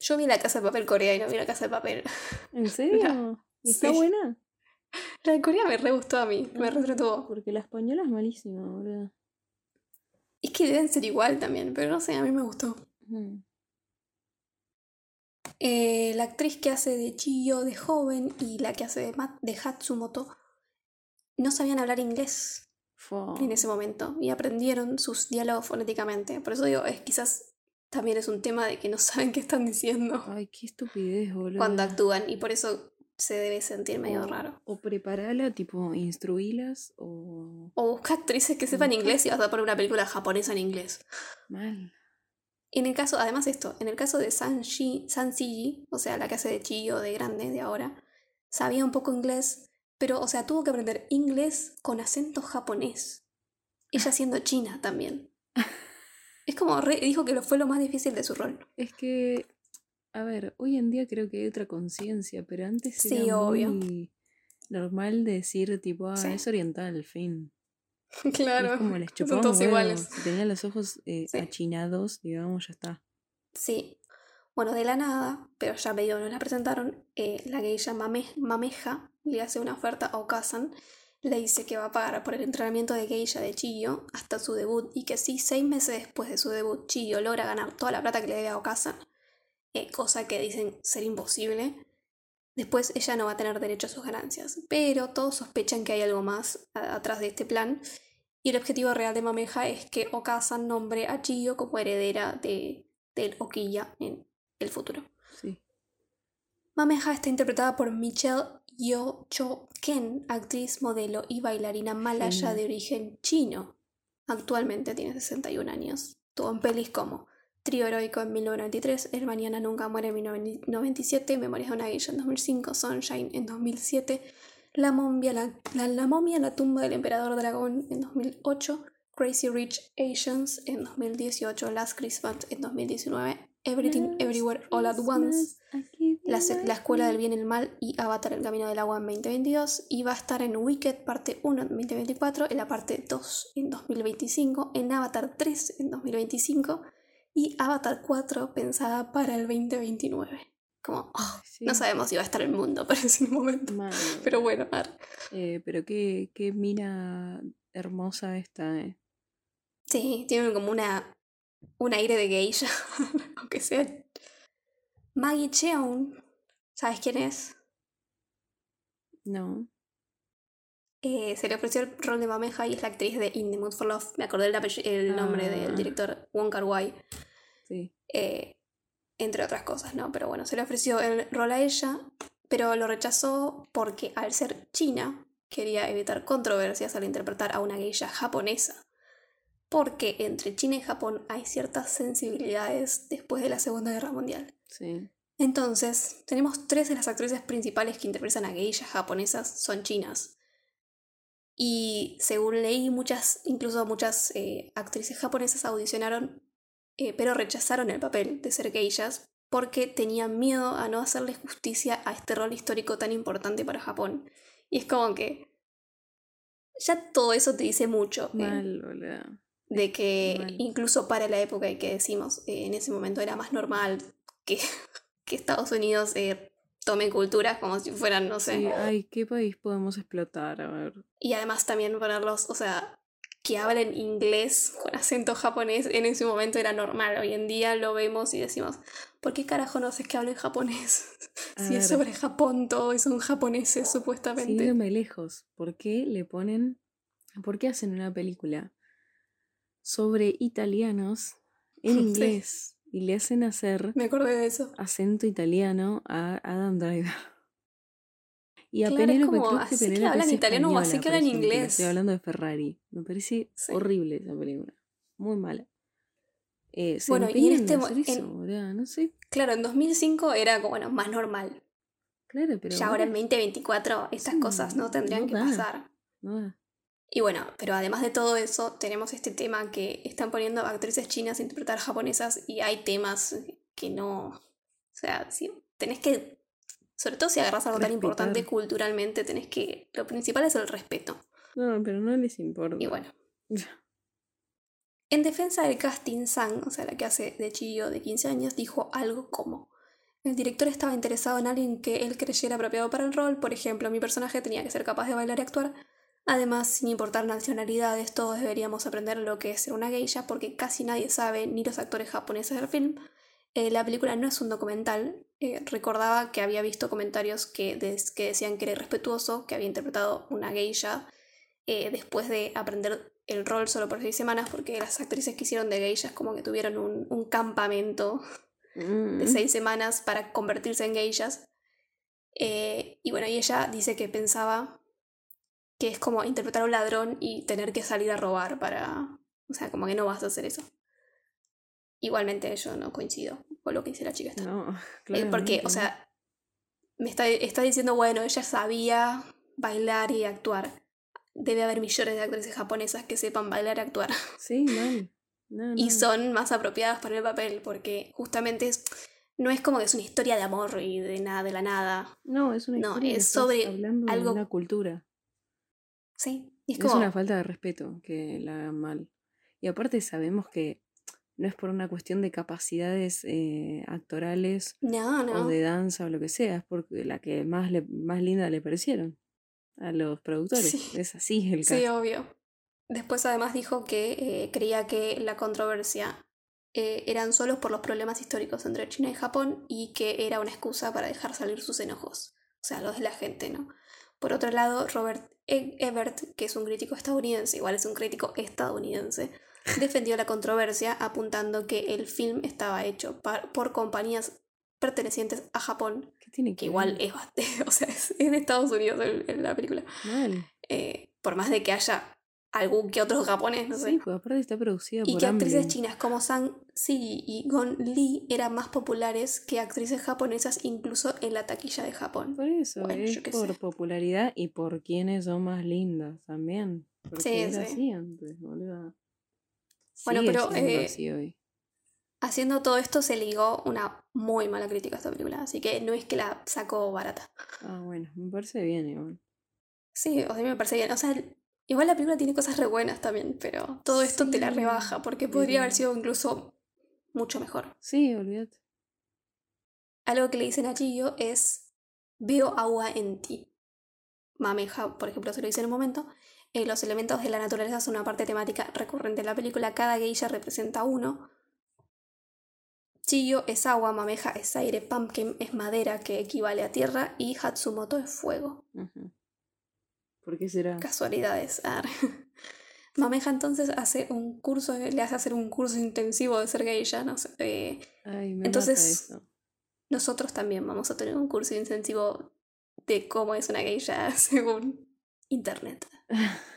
Yo vi la casa de papel Corea y no vi la casa de papel. ¿En serio? ¿Y está Sí. buena? La de Corea me re gustó a mí, me re entretuvo. Porque la española es malísima, boludo. Es que deben ser igual también, pero no sé, a mí me gustó. Mm. Eh, la actriz que hace de Chiyo de joven y la que hace de, Ma- de Hatsumoto no sabían hablar inglés. En ese momento y aprendieron sus diálogos fonéticamente. Por eso digo, es, quizás también es un tema de que no saben qué están diciendo Ay, qué estupidez, boludo. cuando actúan y por eso se debe sentir medio O- raro. O preparala, tipo, instruílas o. O busca actrices que sepan inglés y vas a poner una película japonesa en inglés. Mal. En el caso, además esto, en el caso de San, Shi, San Siji, o sea, la que hace de Chiyo de grande de ahora, sabía un poco inglés, pero, o sea, tuvo que aprender inglés con acento japonés. Ella siendo china también. Es como, re- dijo que lo fue lo más difícil de su rol. Es que. A ver, hoy en día creo que hay otra conciencia, pero antes Sí, era obvio. muy normal decir, tipo, ah, Sí. es oriental, fin. Claro. es como les son todos iguales. Si tenía los ojos eh, Sí. achinados, digamos, ya está. Sí. Bueno, de la nada, pero ya medio nos la presentaron, eh, la geisha Mame, Mameja le hace una oferta a Okazan, le dice que va a pagar por el entrenamiento de geisha de Chiyo hasta su debut y que si seis meses después de su debut Chiyo logra ganar toda la plata que le debe a Okazan, eh, cosa que dicen ser imposible, después ella no va a tener derecho a sus ganancias. Pero todos sospechan que hay algo más atrás de este plan y el objetivo real de Mameja es que Okazan nombre a Chiyo como heredera de, del Okiya en el futuro. Sí. Mameja está interpretada por Michelle Yo Cho Ken, actriz, modelo y bailarina malaya de origen chino. Actualmente tiene 61 años. Tuvo en pelis como Trío Heroico en 1993, El Mañana Nunca Muere en 1997, Memorias de una Geisha en 2005, Sunshine en 2007, La momia, la, la, la momia, la tumba del emperador dragón en 2008, Crazy Rich Asians en 2018, Last Christmas en 2019, Everything Everywhere All at Once, la, la Escuela del Bien y el Mal y Avatar El Camino del Agua en 2022 y va a estar en Wicked parte 1 en 2024, en la parte 2 en 2025, en Avatar 3 en 2025 y Avatar 4 pensada para el 2029. Como, oh, Sí. no sabemos si va a estar el mundo para ese momento. Mal. Pero bueno, ar. Eh, pero qué, qué mira hermosa esta, eh. Sí, tiene como una un aire de geisha, aunque sea. Maggie Cheung, ¿sabes quién es? No. Eh, se le ofreció el rol de Mameja y es la actriz de In the Mood for Love. Me acordé el, el nombre del Ah. director Wong Kar Wai, Sí. eh, entre otras cosas, ¿no? Pero bueno, se le ofreció el rol a ella, pero lo rechazó porque al ser china quería evitar controversias al interpretar a una geisha japonesa. Porque entre China y Japón hay ciertas sensibilidades después de la Segunda Guerra Mundial. Sí. Entonces, tenemos tres de las actrices principales que interpretan a geishas japonesas son chinas. Y según leí, muchas, incluso muchas eh, actrices japonesas audicionaron, eh, pero rechazaron el papel de ser geishas porque tenían miedo a no hacerle justicia a este rol histórico tan importante para Japón. Y es como que ya todo eso te dice mucho. eh, Mal, boludo. de que Mal. incluso para la época en que decimos, en ese momento era más normal que, que Estados Unidos eh, tome culturas como si fueran, no sé. Sí, ay, ¿qué país podemos explotar? A ver. Y además también ponerlos, o sea, que hablen inglés con acento japonés en ese momento era normal. Hoy en día lo vemos y decimos, ¿por qué carajo no haces que hablen japonés? A si es sobre Japón todo y son japoneses supuestamente. Sígueme lejos. ¿Por qué le ponen. ¿Por qué hacen una película sobre italianos en Sí. Y le hacen hacer Me acordé de eso. acento italiano a Adam Driver? Y a Claro, Penélope Cruz, que así que Penélope hablan es italiano o así que hablan inglés. Estoy hablando de Ferrari. Me parece Sí. horrible esa película. Muy mala. Eh, se Bueno, y en este mo- hacer eso, en- boluda, no sé. Claro, en 2005 era como, bueno, más normal. Claro, pero. ya ahora en ahora 2024 estas Sí, cosas no tendrían no que da. pasar. no da. Y bueno, pero además de todo eso, tenemos este tema que están poniendo actrices chinas a interpretar japonesas y hay temas que no... O sea, si tenés que... Sobre todo si agarras algo tan importante culturalmente, tenés que... Lo principal es el respeto. No, pero no les importa. Y bueno. En defensa del casting, Sang, o sea, la que hace de Chiyo de 15 años, dijo algo como: El director estaba interesado en alguien que él creyera apropiado para el rol, por ejemplo, mi personaje tenía que ser capaz de bailar y actuar. Además, sin importar nacionalidades, todos deberíamos aprender lo que es ser una geisha porque casi nadie sabe, ni los actores japoneses del film. Eh, la película no es un documental. Eh, recordaba que había visto comentarios que, des- que decían que era irrespetuoso, que había interpretado una geisha eh, después de aprender el rol solo por seis semanas, porque las actrices que hicieron de geishas como que tuvieron un, un campamento Mm. de seis semanas para convertirse en geishas. Y bueno, y ella dice que pensaba que es como interpretar a un ladrón y tener que salir a robar para... O sea, como que no vas a hacer eso. Igualmente yo no coincido con lo que dice la chica esta. No, Eh, porque, claramente o sea, me está, está diciendo, bueno, ella sabía bailar y actuar. Debe haber millones de actrices japonesas que sepan bailar y actuar. Sí. No, Y no. son más apropiadas para el papel, porque justamente es, no es como que es una historia de amor y de nada, de la nada. No, es una No, historia que es sobre hablando de algo- una cultura. Sí. Y es Es, como. una falta de respeto que la hagan mal. Y aparte sabemos que no es por una cuestión de capacidades eh, actorales No, o de danza o lo que sea, es porque la que más, le, más linda le parecieron a los productores. Sí. Es así el Sí, caso. obvio. Después además dijo que eh, creía que la controversia eh, eran solo por los problemas históricos entre China y Japón y que era una excusa para dejar salir sus enojos. O sea, los de la gente, ¿no? Por otro lado, Robert E- Ebert, que es un crítico estadounidense, igual es un crítico estadounidense, defendió la controversia apuntando que el film estaba hecho por compañías pertenecientes a Japón, ¿Qué tiene que igual es, o sea, es, de Estados Unidos el- la película. Eh, por más de que haya algún que otro japonés, no sé. Sí, pues aparte está producida y por que actrices chinas como Sang Si y Gon Lee eran más populares que actrices japonesas incluso en la taquilla de Japón. Por eso, Bueno, es por sé. popularidad y por quienes son más lindas también. Porque Sí, era sí. así antes, boluda. Bueno, pero, eh, así hoy. Haciendo todo esto se ligó una muy mala crítica a esta película, así que no es que la sacó barata. Ah, bueno, me parece bien igual. Sí, o sea, me parece bien. O sea, igual la película tiene cosas re buenas también, pero todo esto te la rebaja porque podría haber sido incluso mucho mejor. Sí, olvídate. Algo que le dicen a Chiyo es veo agua en ti. Mameja, por ejemplo, se lo dice en un momento. Eh, los elementos de la naturaleza son una parte temática recurrente en la película. Cada geisha representa uno. Chiyo es agua, Mameja es aire, Pumpkin es madera, que equivale a tierra, y Hatsumoto es fuego. Ujú. ¿Por qué será? Casualidades. Mameja entonces hace un curso, le hace hacer un curso intensivo de ser geisha, no sé. eh, Ay, me Entonces- eso. nosotros también vamos a tener un curso intensivo de cómo es una geisha según internet.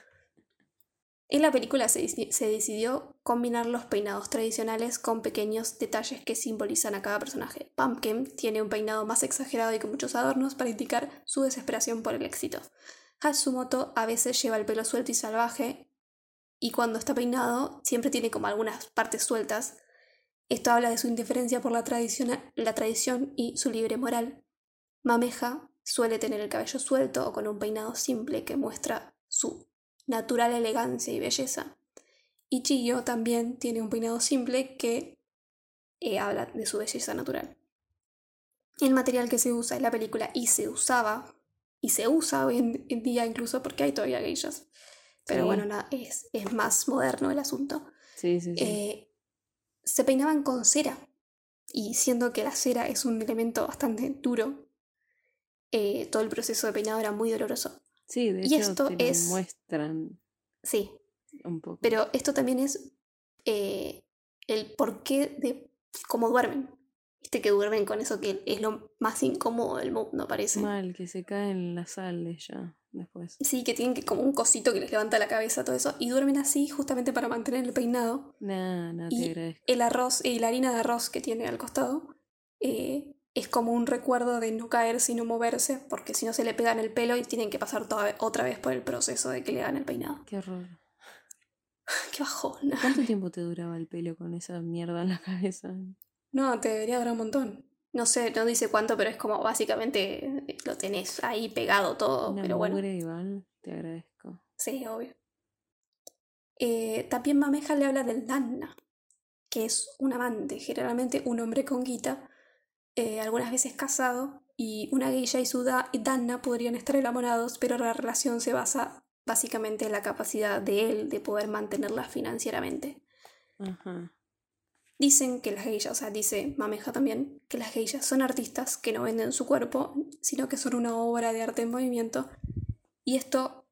En la película se decidió combinar los peinados tradicionales con pequeños detalles que simbolizan a cada personaje. Pumpkin tiene un peinado más exagerado y con muchos adornos para indicar su desesperación por el éxito. Hatsumoto a veces lleva el pelo suelto y salvaje y cuando está peinado siempre tiene como algunas partes sueltas. Esto habla de su indiferencia por la, tradición- la tradición y su libre moral. Mameja suele tener el cabello suelto o con un peinado simple que muestra su natural elegancia y belleza. Y Chiyo también tiene un peinado simple que eh, habla de su belleza natural. El material que se usa en la película y se usaba, y se usa hoy en, en día incluso porque hay todavía geishas, pero Sí. bueno, nada, es, es más moderno el asunto. Sí, sí, sí. Eh, se peinaban con cera. Y siendo que la cera es un elemento bastante duro, eh, todo el proceso de peinado era muy doloroso. sí, de y hecho esto te es- muestran Sí, un poco. pero esto también es eh, el porqué de cómo duermen. Viste que duermen con eso que es lo más incómodo del mundo, parece. Mal, que se caen las sales ya después. Sí, que tienen que como un cosito que les levanta la cabeza, todo eso. Y duermen así justamente para mantener el peinado. Nah, no te Y agradezco. el arroz y la harina de arroz que tiene al costado eh, es como un recuerdo de no caer sino moverse, porque si no se le pegan el pelo y tienen que pasar toda- otra vez por el proceso de que le hagan el peinado. Qué horror. ¡Qué bajón! ¿Cuánto tiempo te duraba el pelo con esa mierda en la cabeza? No, te debería durar un montón. No sé, no dice cuánto, pero es como básicamente eh, lo tenés ahí pegado todo, Una pero bueno. mugre igual, te agradezco. Sí, obvio. Eh, también Mameja le habla del Danna, que es un amante, generalmente un hombre con guita, eh, algunas veces casado, y una geisha y su da- Danna podrían estar enamorados, pero la relación se basa básicamente en la capacidad de él de poder mantenerla financieramente. Ajá. Dicen que las geishas, o sea, dice Mameja también, que las geishas son artistas que no venden su cuerpo, sino que son una obra de arte en movimiento. Y esto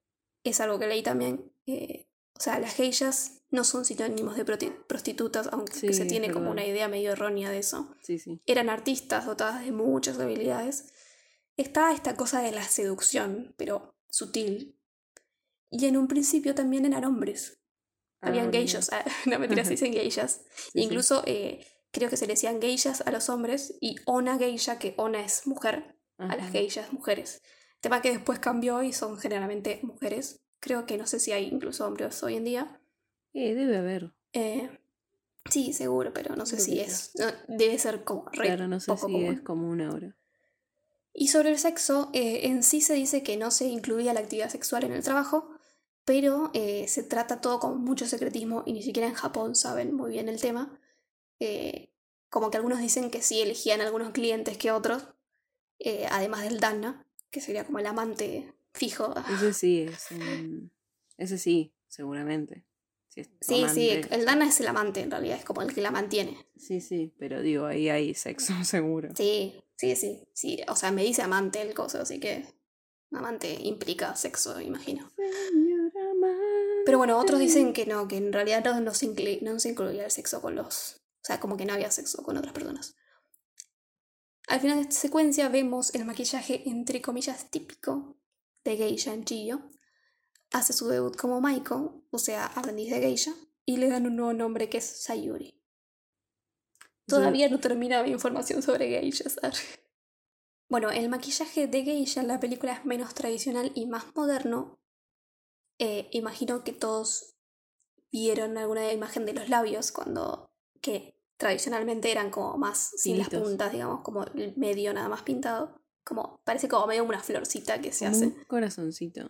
es algo que leí también. eh, o sea, las geishas no son sinónimos de prostitutas, aunque Sí, se tiene como una idea medio errónea de eso. Sí, sí. Eran artistas dotadas de muchas habilidades. Está esta cosa de la seducción, pero sutil. Y en un principio también eran hombres. Habían geishas, ah, no mentiras, Ajá. dicen geishas. sí. Incluso eh, creo que se le decían geishas a los hombres y ona geisha, que ona es mujer, a las geishas mujeres. Tema que después cambió y son generalmente mujeres. Creo que no sé si hay incluso hombres hoy en día. Eh, debe haber. Eh, sí, seguro, pero no sé Creo si es. no, debe ser como re Claro, no sé poco si común. es común ahora. Y sobre el sexo, eh, en sí se dice que no se incluía la actividad sexual en el trabajo, pero eh, se trata todo con mucho secretismo y ni siquiera en Japón saben muy bien el tema. Eh, como que algunos dicen que sí elegían algunos clientes que otros, eh, además del Danna, que sería como el amante fijo. Ese sí es un... Ese sí, seguramente. Si es tu Sí, sí, el Danna es el amante en realidad, es como el que la mantiene. Sí, sí, pero digo, ahí hay sexo seguro. Sí, sí, sí, sí. O sea, me dice amante el coso, así que amante implica sexo, imagino. Señora Pero bueno, otros dicen que no, que en realidad no, no se, no se incluía el sexo con los... O sea, como que no había sexo con otras personas. Al final de esta secuencia vemos el maquillaje entre comillas típico de Geisha en Chiyo. hace su debut como Maiko, o sea, aprendiz de geisha, y le dan un nuevo nombre que es Sayuri. Todavía no termina mi información sobre geishas. arre. Bueno, el maquillaje de geisha en la película es menos tradicional y más moderno. Eh, imagino que todos vieron alguna imagen de los labios cuando que tradicionalmente eran como más sin las Finitos. puntas, digamos, como el medio nada más pintado. Como parece como medio una florcita que se hace. un corazoncito.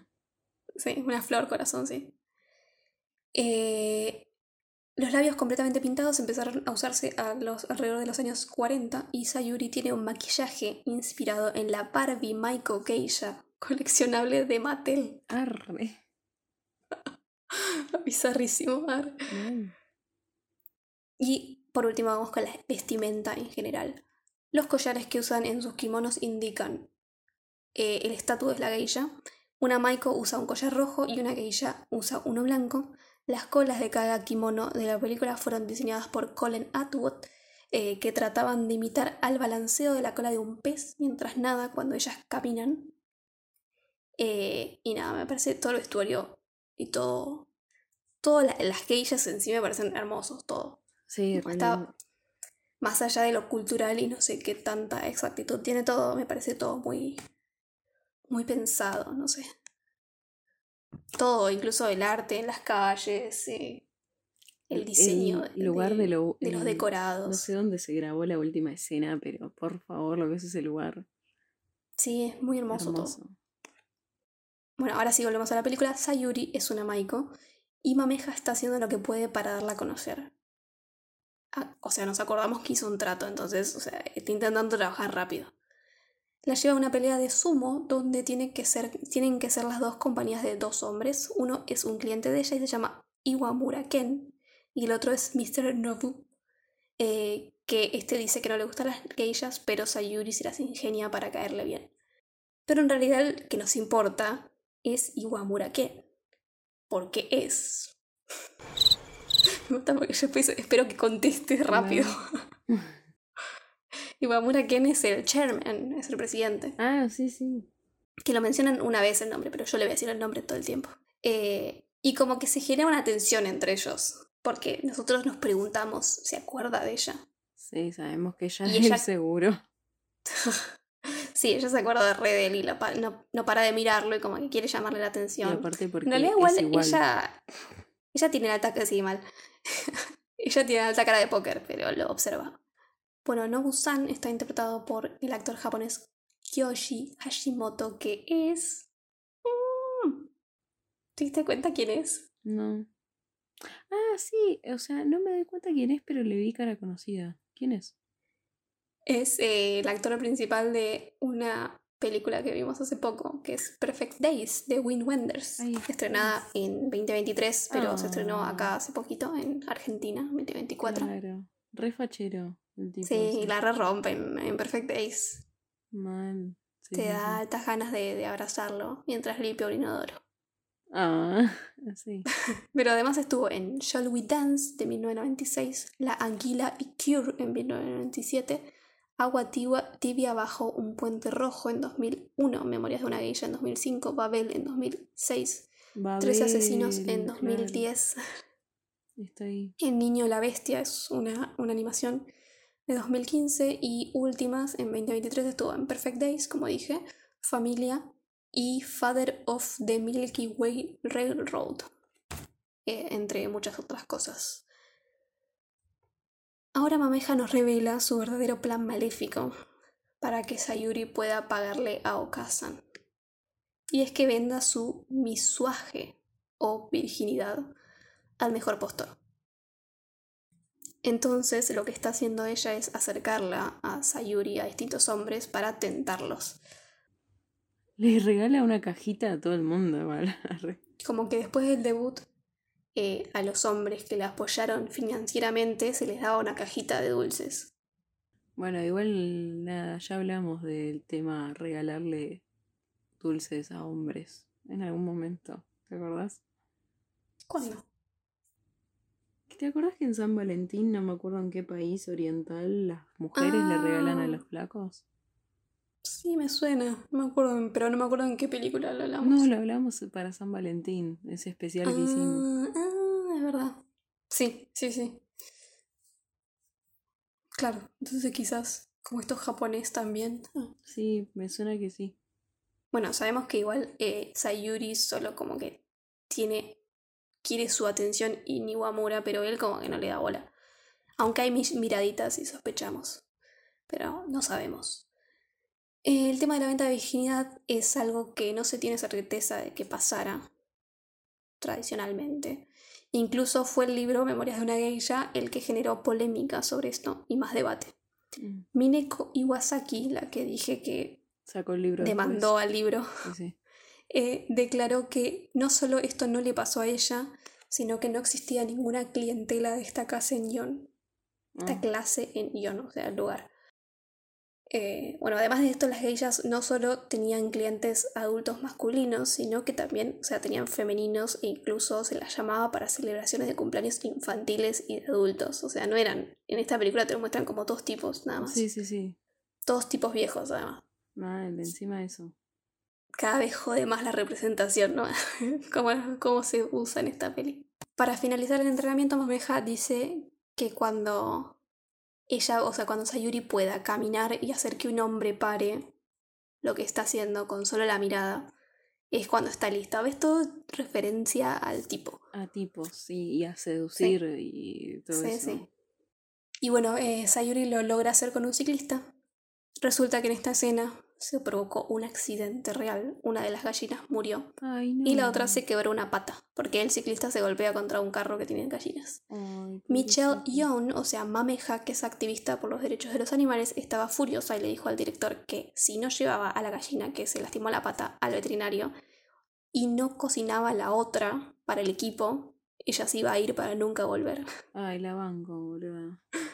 Sí, una flor corazón, sí. Eh, los labios completamente pintados empezaron a usarse a los, alrededor de los años 40 y Sayuri tiene un maquillaje inspirado en la Barbie Maiko Geisha coleccionable de Mattel. Arre. Bizarrísimo. ar. Mal. Y por último vamos con la vestimenta en general. Los collares que usan en sus kimonos indican eh, el estatus de la geisha. Una Maiko usa un collar rojo y una geisha usa uno blanco. Las colas de cada kimono de la película fueron diseñadas por Colin Atwood, eh, que trataban de imitar al balanceo de la cola de un pez mientras nada cuando ellas caminan. Eh, y nada, me parece todo el vestuario y todo. Todas la- las geishas en sí me parecen hermosos, todo. Sí, Está más allá de lo cultural y no sé qué tanta exactitud tiene todo, me parece todo muy, muy pensado, no sé. Todo, incluso el arte en las calles, eh, el diseño El lugar de, lo, de los decorados. No sé dónde se grabó la última escena, pero por favor, lo que es ese lugar. Sí, es muy hermoso, todo. Hermoso. Bueno, ahora sí volvemos a la película. Sayuri es una Maiko y Mameja está haciendo lo que puede para darla a conocer. Ah, o sea, nos acordamos que hizo un trato, entonces, o sea, está intentando trabajar rápido. La lleva a una pelea de sumo donde que ser, tienen que ser las dos compañías de dos hombres. Uno es un cliente de ella y se llama Iwamura Ken y el otro es Mr. Nobu, eh, que este dice que no le gustan las geishas, pero Sayuri se las ingenia para caerle bien. Pero en realidad el que nos importa es Iwamura Ken. Porque es. Me gusta porque yo espero que contestes rápido. Iwamura Ken es el chairman, es el presidente. Ah, sí, sí. Que lo mencionan una vez el nombre, pero yo le voy a decir el nombre todo el tiempo. Eh, y como que se genera una tensión entre ellos. Porque nosotros nos preguntamos, ¿se acuerda de ella? Sí, sabemos que ella Y es ella- el seguro. Sí, ella se acuerda de re de él y la pa- no, no para de mirarlo y como que quiere llamarle la Y atención. aparte porque En realidad igual, igual. ella ella tiene la alta sí, mal. ella tiene alta cara de póker, pero lo observa. Bueno, Nobu-san está interpretado por el actor japonés Kyoshi Hashimoto, que es... Mm, ¿Te diste cuenta quién es? No. Ah, sí, o sea, no me doy cuenta quién es, pero le vi cara conocida. ¿Quién es? Es eh, el actor principal de una película que vimos hace poco, que es Perfect Days, de Wim Wenders, Ay, estrenada en 2023, pero se estrenó Ah. acá hace poquito, en Argentina, 2024. Claro. Re fachero. El tipo Sí, ese. la re rompe en, Perfect Days. Sí, Te sí, da altas ganas de, de abrazarlo mientras limpia un inodoro. Ah, sí. Pero además estuvo en Shall We Dance de 1996, La Anguila y Cure en 1997, Agua tibia, bajo un puente rojo en 2001, Memorias de una geisha en 2005, Babel en 2006, Tres asesinos en Babel, 2010, claro, Está ahí. El niño la bestia es una, una animación de 2015 y últimas en 2023 estuvo en Perfect Days, como dije, Familia y Father of the Milky Way Railroad, eh, entre muchas otras cosas. Ahora Mameja nos revela su verdadero plan maléfico para que Sayuri pueda pagarle a Okazan. Y es que venda su misuaje o virginidad al mejor postor. Entonces lo que está haciendo ella es acercarla a Sayuri a distintos hombres para tentarlos. Le regala una cajita a todo el mundo. Arre. Como que después del debut, eh, a los hombres que la apoyaron financieramente se les daba una cajita de dulces. Bueno, igual nada, ya hablamos del tema regalarle dulces a hombres en algún momento. ¿Te acordás? ¿Cuándo? ¿Te acordás que en San Valentín, no me acuerdo en qué país oriental, las mujeres le regalan a Ah. los flacos? Sí, me suena. No me acuerdo, pero no me acuerdo en qué película lo hablamos. No, lo hablamos para San Valentín, ese especial que hicimos. Ah, ah, es verdad. Sí, sí, sí. Claro, entonces quizás como esto es japonés también. Ah. Sí, me suena que sí. Bueno, sabemos que igual eh, Sayuri solo como que tiene, quiere su atención y Niwamura, pero él como que no le da bola. Aunque hay mis miraditas y sospechamos, pero no sabemos. El tema de la venta de virginidad es algo que no se tiene certeza de que pasara tradicionalmente. Incluso fue el libro Memorias de una geisha el que generó polémica sobre esto y más debate. Mm. Mineko Iwasaki, la que dije que Sacó el libro. demandó al libro, después. Sí, sí. eh, declaró que no solo esto no le pasó a ella, sino que no existía ninguna clientela de esta casa en Ion, esta Ah, clase en Ion, o sea, el lugar. Eh, bueno, además de esto, las geishas no solo tenían clientes adultos masculinos, sino que también, o sea, tenían femeninos e incluso se las llamaba para celebraciones de cumpleaños infantiles y de adultos. O sea, no eran, en esta película te lo muestran como dos tipos, nada más. sí, sí, sí. Todos tipos viejos, además. Mal, encima de eso. cada vez jode más la representación, ¿no? cómo, cómo se usa en esta peli. Para finalizar el entrenamiento, Mameja dice que cuando ella, o sea, cuando Sayuri pueda caminar y hacer que un hombre pare lo que está haciendo con solo la mirada, es cuando está lista. ¿Ves todo referencia al tipo? A tipos, sí, y a seducir y todo Sí, eso. sí. Y bueno, eh, Sayuri lo logra hacer con un ciclista. Resulta que en esta escena se provocó un accidente real. Una de las gallinas murió Ay, no. y la otra se quebró una pata, porque el ciclista se golpea contra un carro que tiene gallinas. Ay, Michelle. Young, o sea, Mameja, que es activista por los derechos de los animales, estaba furiosa y le dijo al director que si no llevaba a la gallina que se lastimó la pata al veterinario y no cocinaba la otra para el equipo, ella se iba a ir para nunca volver. Ay, la banco, boludo.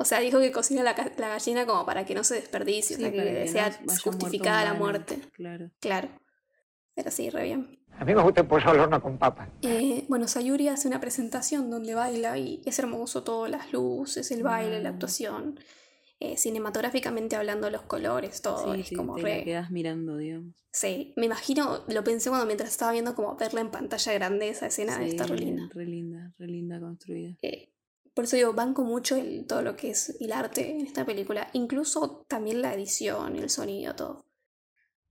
O sea, dijo que cocina la, gallina como para que no se desperdicie, o sea, que, sea justificada la muerte. Claro. Claro. Pero sí, re bien. A mí me gusta el pollo al horno con papa. Eh, bueno, Sayuri hace una presentación donde baila y es hermoso todo, las luces, el baile, la Ah. actuación. Eh, cinematográficamente hablando, los colores, todo. Sí, es sí, como te re. la quedas mirando, digamos. Sí, me imagino, lo pensé cuando mientras estaba viendo como verla en pantalla grande esa escena, sí, está re linda. re linda, re linda construida. Eh, por eso digo, banco mucho el- todo lo que es el arte en esta película, incluso también la edición, el sonido, todo.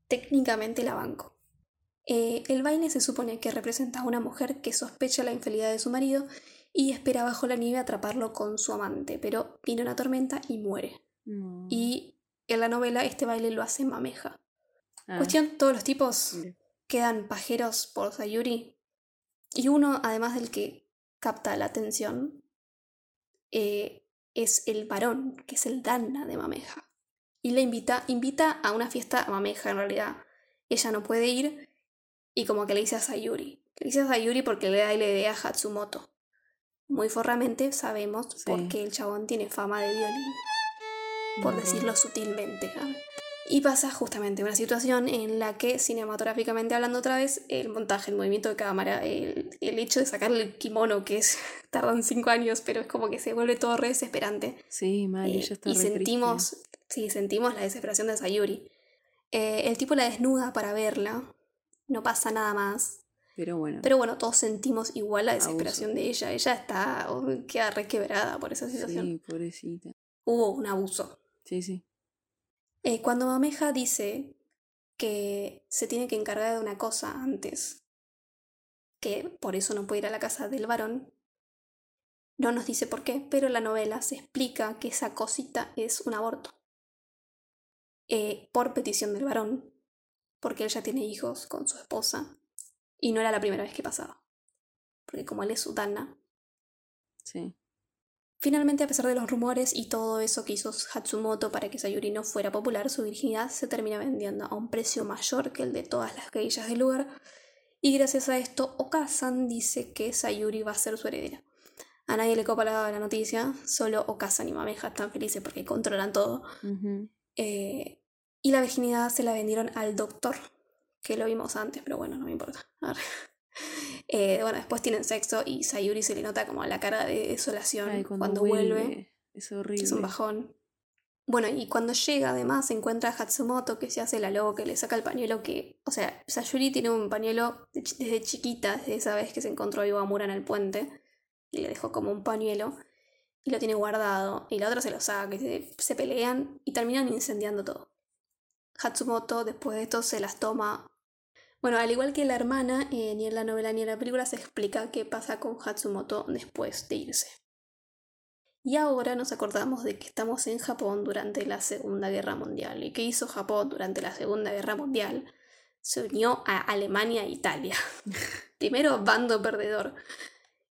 Técnicamente la banco. Eh, el baile se supone que representa a una mujer que sospecha la infidelidad de su marido y espera bajo la nieve atraparlo con su amante, pero viene una tormenta y muere. No. Y en la novela este baile lo hace Mameja. Ah, Cuestión, todos los tipos quedan pajeros por Sayuri. Y uno, además del que capta la atención, eh, es el varón, que es el Danna de Mameja. Y le invita, invita a una fiesta a Mameja en realidad. Ella no puede ir y como que le dice a Sayuri. Le dice a Sayuri porque le da la idea a Hatsumoto. Muy forramente sabemos Sí. porque el chabón tiene fama de violín por decirlo sutilmente. ¿ah? Y pasa justamente una situación en la que, cinematográficamente hablando otra vez, el montaje, el movimiento de cámara, el, el hecho de sacarle el kimono, que es tardan cinco años, pero es como que se vuelve todo re desesperante. Sí, mal, Eh, ella está y re triste. sentimos, sí, sentimos la desesperación de Sayuri. Eh, el tipo la desnuda para verla, no pasa nada más. Pero bueno, Pero bueno, todos sentimos igual la Abuso. desesperación de ella. Ella está, oh, queda re quebrada por esa situación. sí, pobrecita. Hubo un abuso. Sí, sí. Eh, cuando Mameja dice que se tiene que encargar de una cosa antes, que por eso no puede ir a la casa del varón, no nos dice por qué, pero la novela se explica que esa cosita es un aborto. Eh, por petición del varón, porque él ya tiene hijos con su esposa, y no era la primera vez que pasaba. Porque como él es sutana, Sí. Finalmente, a pesar de los rumores y todo eso que hizo Hatsumoto para que Sayuri no fuera popular, su virginidad se termina vendiendo a un precio mayor que el de todas las geishas del lugar. Y gracias a esto, Okasan dice que Sayuri va a ser su heredera. A nadie le copa la, la noticia, solo Okasan y Mameja están felices porque controlan todo. Eh, y la virginidad se la vendieron al doctor, que lo vimos antes, pero bueno, no me importa. A ver. Eh, bueno, después tienen sexo y Sayuri se le nota como la cara de desolación Ay, cuando, cuando, vuelve. vuelve. Es horrible. Es un bajón. Bueno, y cuando llega además se encuentra a Hatsumoto que se hace la loca, que le saca el pañuelo que... O sea, Sayuri tiene un pañuelo desde chiquita, desde esa vez que se encontró a Iwamura en el puente, y le dejó como un pañuelo, y lo tiene guardado, y la otra se lo saca, y se, se pelean y terminan incendiando todo. Hatsumoto después de esto se las toma... Bueno, al igual que la hermana, eh, ni en la novela ni en la película se explica qué pasa con Hatsumoto después de irse. Y ahora nos acordamos de que estamos en Japón durante la Segunda Guerra Mundial. ¿Y qué hizo Japón durante la Segunda Guerra Mundial? Se unió a Alemania e Italia. Primero, bando perdedor.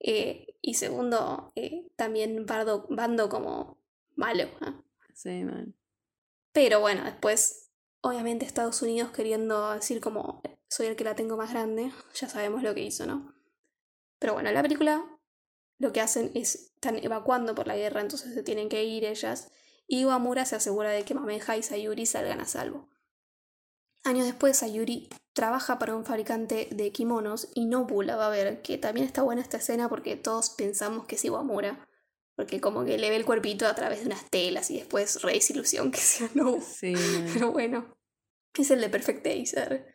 Eh, y segundo, eh, también bando, bando como malo. ¿eh? Sí, man. Pero bueno, después, obviamente Estados Unidos queriendo decir como soy el que la tengo más grande, ya sabemos lo que hizo, ¿no? Pero bueno, en la película lo que hacen es, están evacuando por la guerra, entonces se tienen que ir ellas, y Iwamura se asegura de que Mameja y Sayuri salgan a salvo. Años después, Sayuri trabaja para un fabricante de kimonos y Nobu la va a ver, que también está buena esta escena porque todos pensamos que es Iwamura, porque como que le ve el cuerpito a través de unas telas y después re desilusión que sea Nobu. Sí. Pero bueno, es el de Perfect Dazer.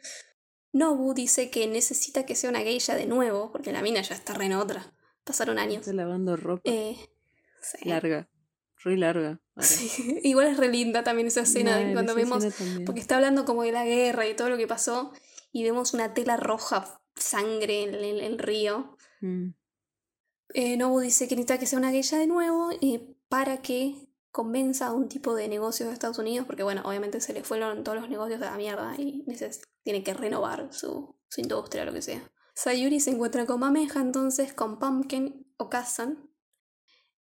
Nobu dice que necesita que sea una geisha de nuevo, porque la mina ya está re en otra. Pasaron años. Está lavando ropa. Eh, sí. Larga. Re larga. Sí, Igual es re linda también esa escena cuando esa vemos, escena porque está hablando como de la guerra y todo lo que pasó, y vemos una tela roja, sangre en el, en el río. Mm. Eh, Nobu dice que necesita que sea una geisha de nuevo eh, para que convenza a un tipo de negocios de Estados Unidos, porque bueno, obviamente se le fueron todos los negocios a la mierda y tiene que renovar su, su industria o lo que sea. Sayuri se encuentra con Mameja entonces, con Pumpkin o Kazan,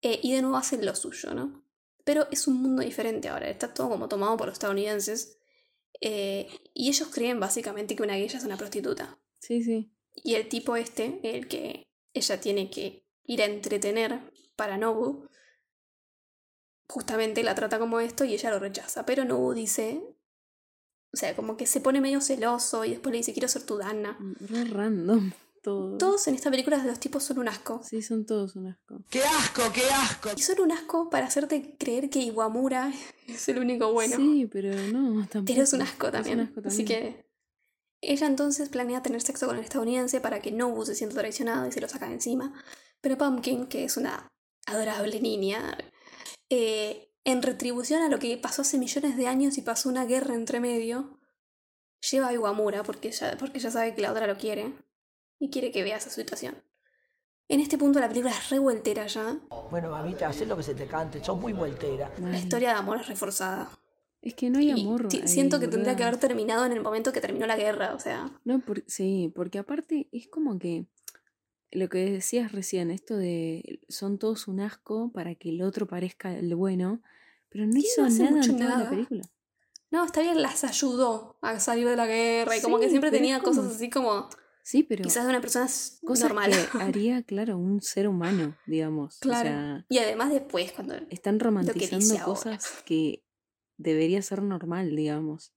eh, y de nuevo hacen lo suyo, ¿no? Pero es un mundo diferente ahora, está todo como tomado por los estadounidenses, eh, y ellos creen básicamente que una geisha es una prostituta. Sí, sí. Y el tipo este, el que ella tiene que ir a entretener para Nobu, justamente la trata como esto y ella lo rechaza. Pero Nobu dice, o sea, como que se pone medio celoso y después le dice, quiero ser tu Dana. Re random. Todo. Todos en esta película los tipos son un asco. Sí, son todos un asco. ¡Qué asco, qué asco! Y son un asco para hacerte creer que Iwamura es el único bueno. Sí, pero no, tampoco. Pero es un asco Es un también. asco Así también. que ella entonces planea tener sexo con el estadounidense para que Nobu se sienta traicionado y se lo saca de encima. Pero Pumpkin, que es una adorable niña, eh, en retribución a lo que pasó hace millones de años y pasó una guerra entre medio, lleva a Iwamura porque ella, porque ella sabe que la otra lo quiere y quiere que vea esa situación. En este punto la película es revueltera ya. Bueno, mamita, haz lo que se te cante, sos muy voltera. La historia de amor es reforzada. Es que no hay amor. ahí, siento que tendría que haber terminado en el momento que terminó la guerra, o sea. No, por- sí, porque aparte es como que lo que decías recién, esto de son todos un asco para que el otro parezca el bueno, pero no hizo no nada en toda la nada. película. No, está bien, las ayudó a salir de la guerra y como que siempre tenía como- cosas así como Sí, pero quizás de una persona cosas normal. que haría, claro, un ser humano, digamos. Claro. O sea, Y además después, cuando... están romantizando ahora. cosas que debería ser normal, digamos.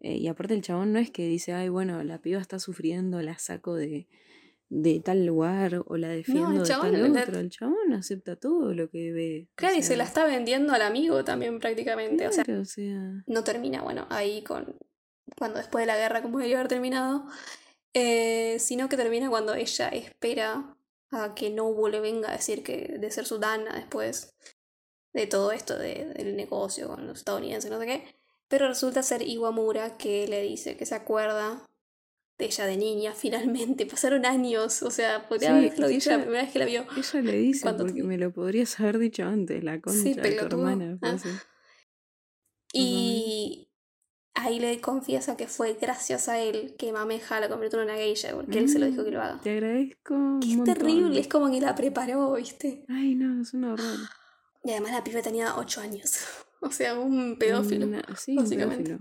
Eh, y aparte el chabón no es que dice, ay, bueno, la piba está sufriendo, la saco de, de tal lugar o la defiendo de chabón, tal la- otro. El chabón acepta todo lo que ve. o Claro, y se la está vendiendo al amigo también prácticamente. O sea, claro, o sea, no termina, bueno, ahí con... Cuando después de la guerra, como debería haber terminado, eh, sino que termina cuando ella espera a que Nobu le venga a decir que de ser su Dana después de todo esto de- del negocio con los estadounidenses, no sé qué. Pero resulta ser Iwamura que le dice que se acuerda de ella de niña, finalmente. Pasaron años, o sea, podría Sí, haberlo dicho que la ella- primera vez que la vio. ella le dice, Cuando porque me lo podrías haber dicho antes, la concha Sí, de tu hermana. Ah. Y ahí le confiesa que fue gracias a él que Mameja la convirtió en una geisha, porque él se lo dijo que lo haga. Te agradezco. un Que es montón. terrible, es como que la preparó, ¿viste? Ay, no, es un horror. Y además la piba tenía 8 años. O sea, un pedófilo. Una- sí, un pedófilo.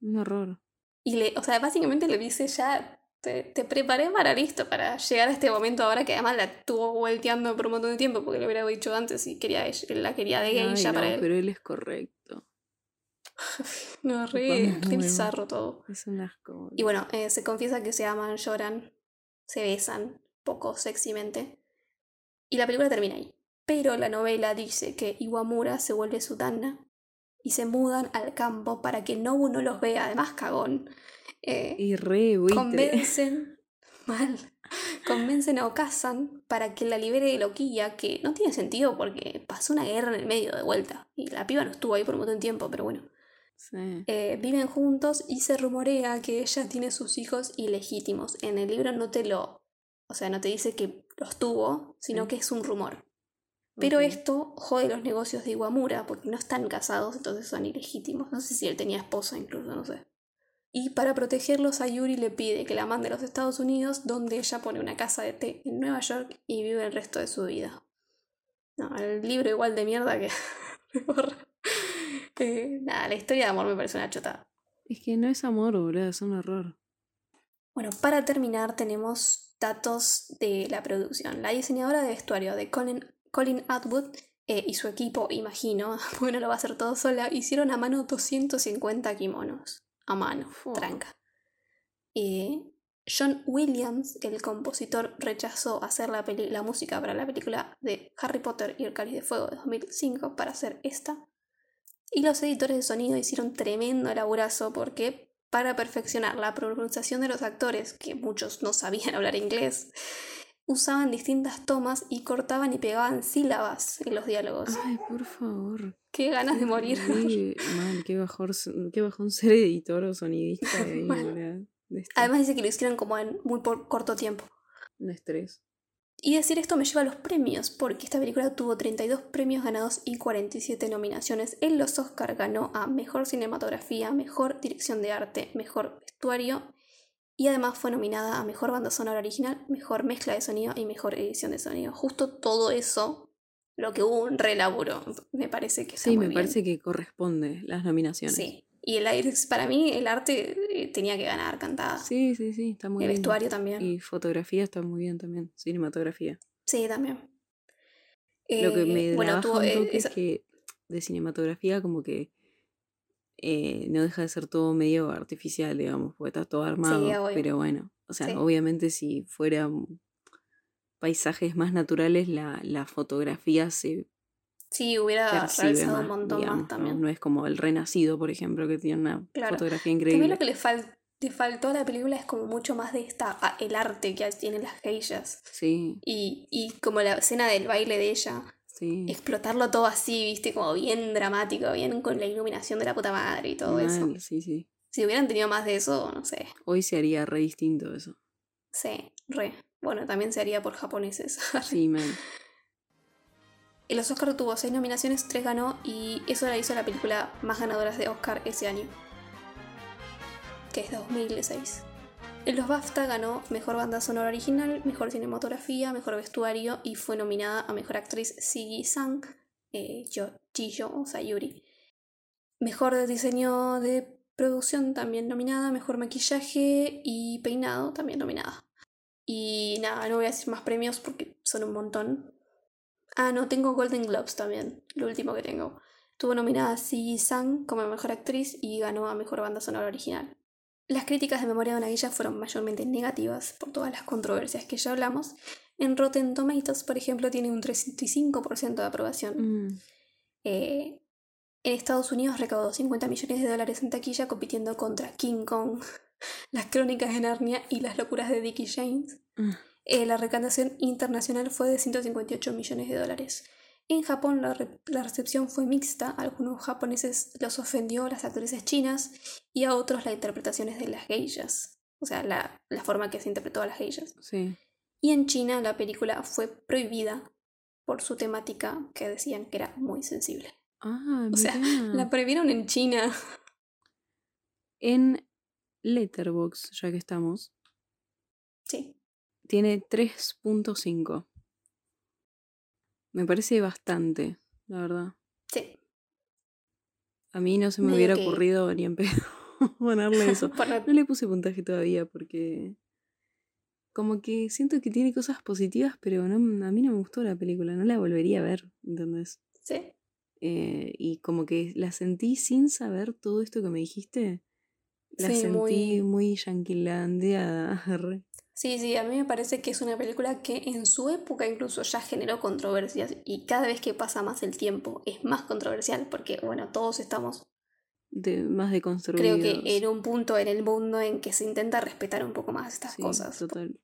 Un horror. Y le, o sea, básicamente le dice ya, te, te preparé para listo, para llegar a este momento ahora que además la estuvo volteando por un montón de tiempo, porque le hubiera dicho antes y quería ella- la quería de Ay, geisha no, para él. pero él es correcto. No, re, re bizarro todo. Es un asco. Y bueno, eh, se confiesa que se aman, lloran, se besan, poco sexymente. Y la película termina ahí. Pero la novela dice que Iwamura se vuelve su Danna y se mudan al campo para que Nobu no los vea, además cagón. Eh, Y re buitre. convencen mal convencen a Okazan para que la libere de Loquilla que no tiene sentido porque pasó una guerra en el medio de vuelta y la piba no estuvo ahí por un montón de tiempo pero bueno Sí. Eh, viven juntos y se rumorea que ella tiene sus hijos ilegítimos en el libro no te lo o sea no te dice que los tuvo sino Sí. que es un rumor pero esto jode los negocios de Iwamura porque no están casados, entonces son ilegítimos. No sé si él tenía esposa incluso, no sé. Y para protegerlos, Ayuri le pide que la mande a los Estados Unidos, donde ella pone una casa de té en Nueva York y vive el resto de su vida. No, el libro igual de mierda que... Eh, nada, la historia de amor me parece una chotada. Es que no es amor, boludo, es un error. Bueno, para terminar tenemos datos de la producción. La diseñadora de vestuario de Colin, Colin Atwood eh, y su equipo, imagino, porque no lo va a hacer todo sola, hicieron a mano 250 kimonos. A mano, tranca. Eh, John Williams, el compositor, rechazó hacer la, peli- la música para la película de Harry Potter y el Cáliz de Fuego de 2005 para hacer esta. Y los editores de sonido hicieron tremendo laburazo porque para perfeccionar la pronunciación de los actores, que muchos no sabían hablar inglés, usaban distintas tomas y cortaban y pegaban sílabas en los diálogos. Ay, por favor. Qué ganas de morir. Qué mal, qué bajón, qué bajón ser editor o sonidista de esto. Además dice que lo hicieron como en muy por corto tiempo. Un estrés. Y decir esto me lleva a los premios, porque esta película tuvo 32 premios ganados y 47 nominaciones. En los Oscar ganó a Mejor Cinematografía, Mejor Dirección de Arte, Mejor Vestuario y además fue nominada a Mejor Banda Sonora Original, Mejor Mezcla de Sonido y Mejor Edición de Sonido. Justo todo eso, lo que hubo un relaburo, me parece que está Sí, muy me bien. parece que corresponde las nominaciones. Sí. Y el aire, para mí el arte eh, tenía que ganar cantada. Sí, sí, sí, está muy el bien. vestuario también. Y fotografía está muy bien también, cinematografía. Sí, también. Lo que Eh, me bueno, da tuvo, un eh, esa- es que de cinematografía como que eh, no deja de ser todo medio artificial, digamos, porque está todo armado. obvio. pero bueno, o sea, Sí. obviamente si fueran paisajes más naturales, la, la fotografía se Sí, hubiera más, un montón digamos, más también. No es como El Renacido, por ejemplo, que tiene una Claro. fotografía También increíble. lo que le, fal- le faltó a la película es como mucho más de esta, el arte que tienen las geishas. Sí, Y, y como la escena del baile de ella, sí. explotarlo todo así, viste, como bien dramático, bien con la iluminación de la puta madre y todo eso. Mal, sí, sí. Si hubieran tenido más de eso, no sé. Hoy se haría re distinto eso. Sí, re. Bueno, también se haría por japoneses. Sí, man. Los Oscar tuvo seis nominaciones, tres ganó y eso la hizo la película más ganadora de Oscar ese año, que es 2006. En los BAFTA ganó Mejor Banda Sonora Original, Mejor Cinematografía, Mejor Vestuario y fue nominada a Mejor Actriz Sigi Sang, eh, Yo- Jiyo o Sayuri. Mejor Diseño de Producción también nominada, Mejor Maquillaje y Peinado también nominada. Y nada, no voy a decir más premios porque son un montón. Ah, no, tengo Golden Globes también, lo último que tengo. Tuvo nominada a Sigi Sang como mejor actriz y ganó a mejor banda sonora original. Las críticas de Memoria de una Guilla fueron mayormente negativas por todas las controversias que ya hablamos. En Rotten Tomatoes, por ejemplo, tiene un 35% de aprobación. Mm, Eh, en Estados Unidos recaudó 50 millones de dólares en taquilla compitiendo contra King Kong, Las Crónicas de Narnia y Las Locuras de Dickie James. ah, Eh, la recaudación internacional fue de 158 millones de dólares. En Japón la, re- la recepción fue mixta, a algunos japoneses los ofendió las actrices chinas y a otros las interpretaciones de las geishas, o sea, la, la forma que se interpretó a las geishas. sí. Y en China la película fue prohibida por su temática que decían que era muy sensible. Ah, O sea. La prohibieron en China. En Letterbox, ya que estamos, Sí. tiene 3.5. Me parece bastante, la verdad. Sí. A mí no se me Medio hubiera que- ocurrido ni en pedo ponerle eso. No- No le puse puntaje todavía porque como que siento que tiene cosas positivas, pero no, a mí no me gustó la película, no la volvería a ver, ¿entendés? sí. Eh, y como que la sentí sin saber todo esto que me dijiste. La Sí, sentí muy- muy yanquilandeada. Sí, sí, a mí me parece que es una película que en su época incluso ya generó controversias y cada vez que pasa más el tiempo es más controversial porque, bueno, todos estamos, De, más deconstruidos. creo que en un punto en el mundo en que se intenta respetar un poco más estas Sí, cosas. Total.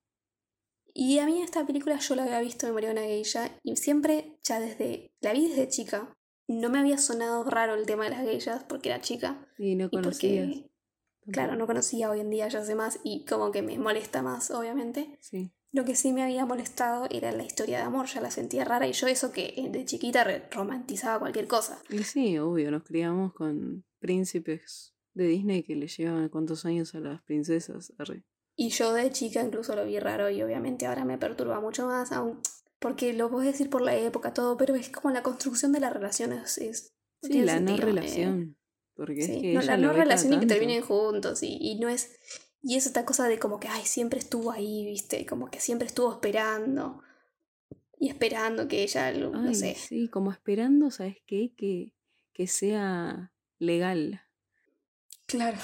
Y a mí esta película yo la había visto, me moría una geisha, y siempre, ya desde, la vi desde chica, no me había sonado raro el tema de las geishas porque era chica. Y no Y conocías. porque, claro, no conocía hoy en día, ya sé más, y como que me molesta más, obviamente. Sí. Lo que sí me había molestado era la historia de amor, ya la sentía rara, y yo eso que eh, de chiquita romantizaba cualquier cosa. Y sí, obvio, nos criamos con príncipes de Disney que le llevan cuántos años a las princesas. Arre. Y yo de chica incluso lo vi raro y obviamente ahora me perturba mucho más, aún porque lo puedes decir por la época, todo, pero es como la construcción de las relaciones. Es, Sí, la no eh. Porque es Sí, que no, ella no relación y que terminen juntos y, y no es... Y es esta cosa de como que, ay, siempre estuvo ahí, viste, como que siempre estuvo esperando. Y esperando que ella, lo- no sé. sí, como esperando, ¿sabes qué? Que, que sea legal. Claro.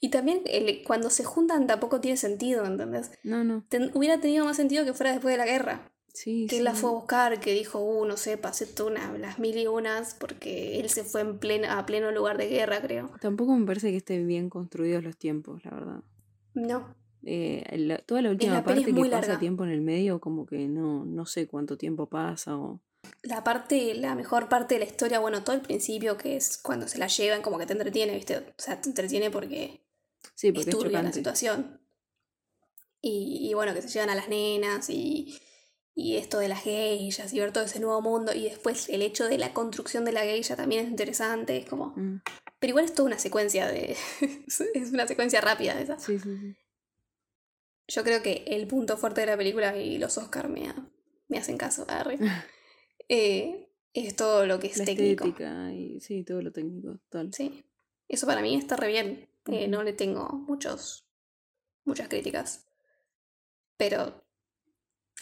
Y también el- cuando se juntan tampoco tiene sentido, ¿entendés? No, no. Ten- hubiera tenido más sentido que fuera después de la guerra. Sí, Que sí. la fue a buscar, que dijo, uh, no sé, pasé todas las mil y unas, porque él se fue en plena, a pleno lugar de guerra, creo. Tampoco me parece que estén bien construidos los tiempos, la verdad. No, Eh, la- toda la última la parte que pasa larga. tiempo en el medio, como que no, no sé cuánto tiempo pasa o... la parte, la mejor parte de la historia, bueno, todo el principio, que es cuando se la llevan, como que te entretiene, ¿viste? O sea, te entretiene porque Sí, es porque es, turbia la situación. Y, y bueno, que se llevan a las nenas y, y esto de las geishas y ver todo ese nuevo mundo. Y después el hecho de la construcción de la geisha también es interesante. Es como. Mm, Pero igual es toda una secuencia de. es una secuencia rápida esa. Sí, sí, sí. Yo creo que el punto fuerte de la película, y los Oscar me, ha- me hacen caso, eh, es todo lo que es La técnico. y sí, todo lo técnico, tal. Sí. Eso para mí está re bien. Eh, no le tengo muchos, muchas críticas. Pero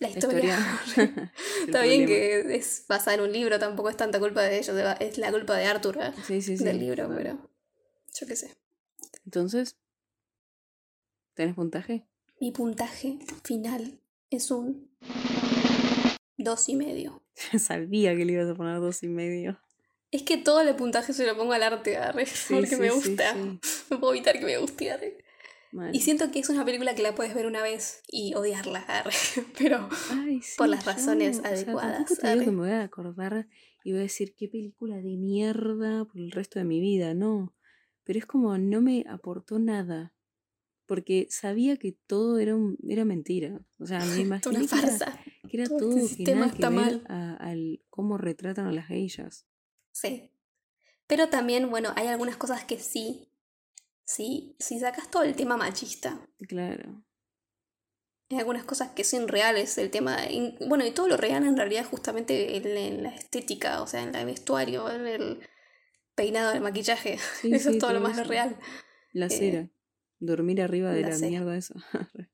la historia, historia. está bien que es basada en un libro, tampoco es tanta culpa de ellos, es la culpa de Arthur ¿eh? Sí, sí, sí. del libro, pero yo qué sé. Entonces, ¿tenés puntaje? Mi puntaje final es un dos y medio. Sabía que le ibas a poner dos y medio. Es que todo el puntaje se lo pongo al arte, arre, Sí, porque me gusta. No puedo evitar que me guste, arre. Y siento que es una película que la puedes ver una vez y odiarla, arre, pero Ay, sí, por las yo, razones o sea, adecuadas, tampoco te digo arre. que me voy a acordar y voy a decir qué película de mierda por el resto de mi vida, no. Pero es como no me aportó nada. Porque sabía que todo era, un- era mentira. O sea, me imaginé una que era, farsa. que era Todo todo este que nada que ver mal. a- al cómo retratan a las geishas. Sí. Pero también, bueno, hay algunas cosas que sí. Sí, si sacas todo el tema machista, Claro. hay algunas cosas que son reales, el tema. Bueno, y todo lo real en realidad justamente en, en la estética, o sea, en el vestuario, en el peinado, el maquillaje. Sí, eso sí, es todo lo más eso. real. La Eh, cera. Dormir arriba de la mierda esa.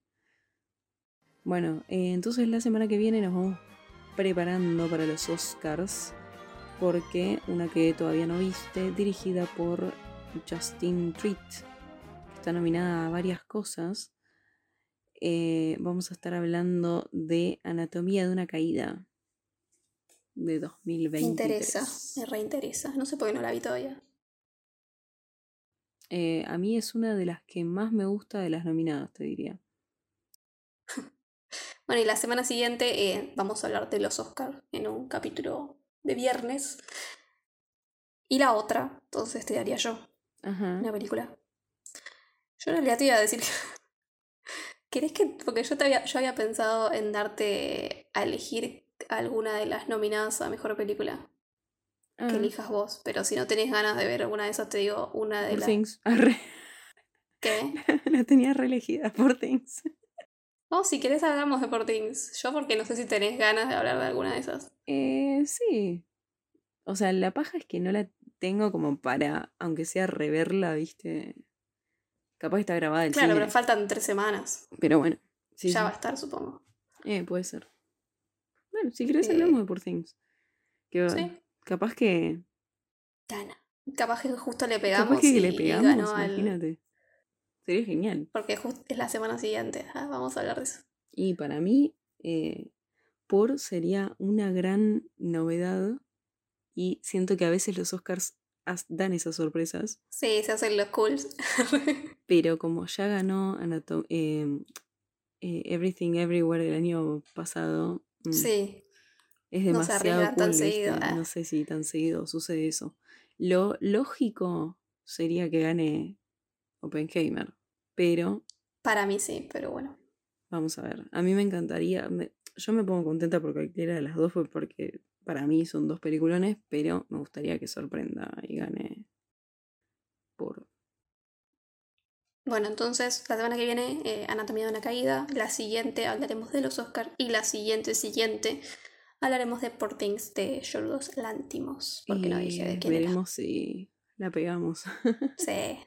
bueno, eh, entonces la semana que viene nos vamos preparando para los Oscars. Porque una que todavía no viste, dirigida por Justin Treat, que está nominada a varias cosas. eh, vamos a estar hablando de Anatomía de una caída de 2020. Me interesa, me reinteresa. No sé por qué no la vi todavía. Eh, a mí es una de las que más me gusta de las nominadas, te diría. Bueno, y la semana siguiente eh, vamos a hablar de los Oscars en un capítulo de viernes. Y la otra, entonces te daría yo, Ajá. una película. Yo en realidad te iba a decir. ¿Querés que.? Porque yo, te había, yo había pensado en darte a elegir alguna de las nominadas a mejor película Ah, que elijas vos. Pero si no tenés ganas de ver alguna de esas, te digo una de Poor las. Things. Arre. ¿Qué? la tenía reelegida, por Things. No, si querés hablamos de Poor Things. Yo porque no sé si tenés ganas de hablar de alguna de esas. Eh, sí. O sea, la paja es que no la tengo como para, aunque sea reverla, ¿viste? Capaz que está grabada el Claro, cine. pero faltan tres semanas. Pero bueno. Sí, ya sí. va a estar, supongo. Eh, puede ser. Bueno, si querés Eh, hablamos de Poor Things. Que Sí. capaz que. Gana. Capaz que justo le pegamos capaz que y, le y pegamos, al... imagínate. Sería genial. Porque justo es la semana siguiente. Ah, vamos a hablar de eso. Y para mí, eh, Por sería una gran novedad. Y siento que a veces los Oscars dan esas sorpresas. Sí, se hacen los cools. Pero como ya ganó Anato- eh, eh, Everything Everywhere el año pasado, mm, sí. es no demasiado tan cool, ¿viste? seguido, ah. No sé si tan seguido sucede eso. Lo lógico sería que gane Oppenheimer. Pero Para mí sí, pero bueno. Vamos a ver. A mí me encantaría. me- yo me pongo contenta por cualquiera de las dos, porque para mí son dos peliculones, pero me gustaría que sorprenda y gane por. Bueno, entonces la semana que viene, eh, Anatomía de una caída. La siguiente hablaremos de los Oscars. Y la siguiente, siguiente, hablaremos de Poor Things de Yorgos Lántimos. Porque no dije de quién era. veremos si la pegamos. Sí.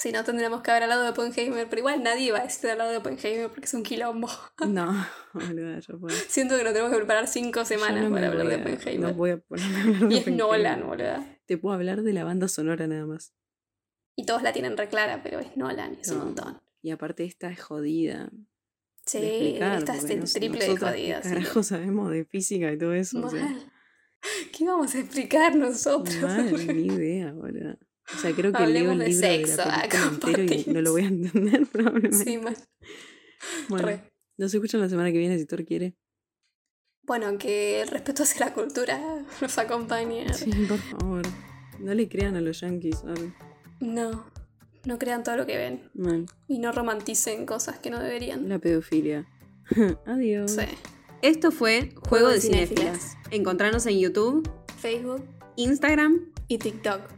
Si no, tendríamos que haber hablado de Oppenheimer. Pero igual nadie va a estar al lado de Oppenheimer porque es un quilombo. no, boluda, yo puedo. Siento que nos tenemos que preparar cinco semanas no para hablar de Oppenheimer. No voy a ponerme a hablar de y es Nolan, boluda. Te puedo hablar de la banda sonora nada más. Y todos la tienen reclara, pero es Nolan, es un montón. Y aparte esta es jodida. Sí, explicar, esta es el nos- triple de qué jodida. sí. carajo sabemos de física y todo eso? o sea. Mal. ¿Qué vamos a explicar nosotros? Mal, ni idea, boludo. O sea, creo que leo Hablemos el de libro sexo, de la ah, película entero y no lo voy a entender probablemente. Sí, mal. bueno, Re. nos escuchan la semana que viene si Thor quiere. Bueno, que el respeto hacia la cultura nos acompañe. Sí, por favor. No le crean a los yankees. ¿sabes? No, no crean todo lo que ven. Mal. Y no romanticen cosas que no deberían. La pedofilia. Adiós. Sí. Esto fue Juego de Cinéfilas. Encontrarnos en YouTube, Facebook Instagram, y TikTok.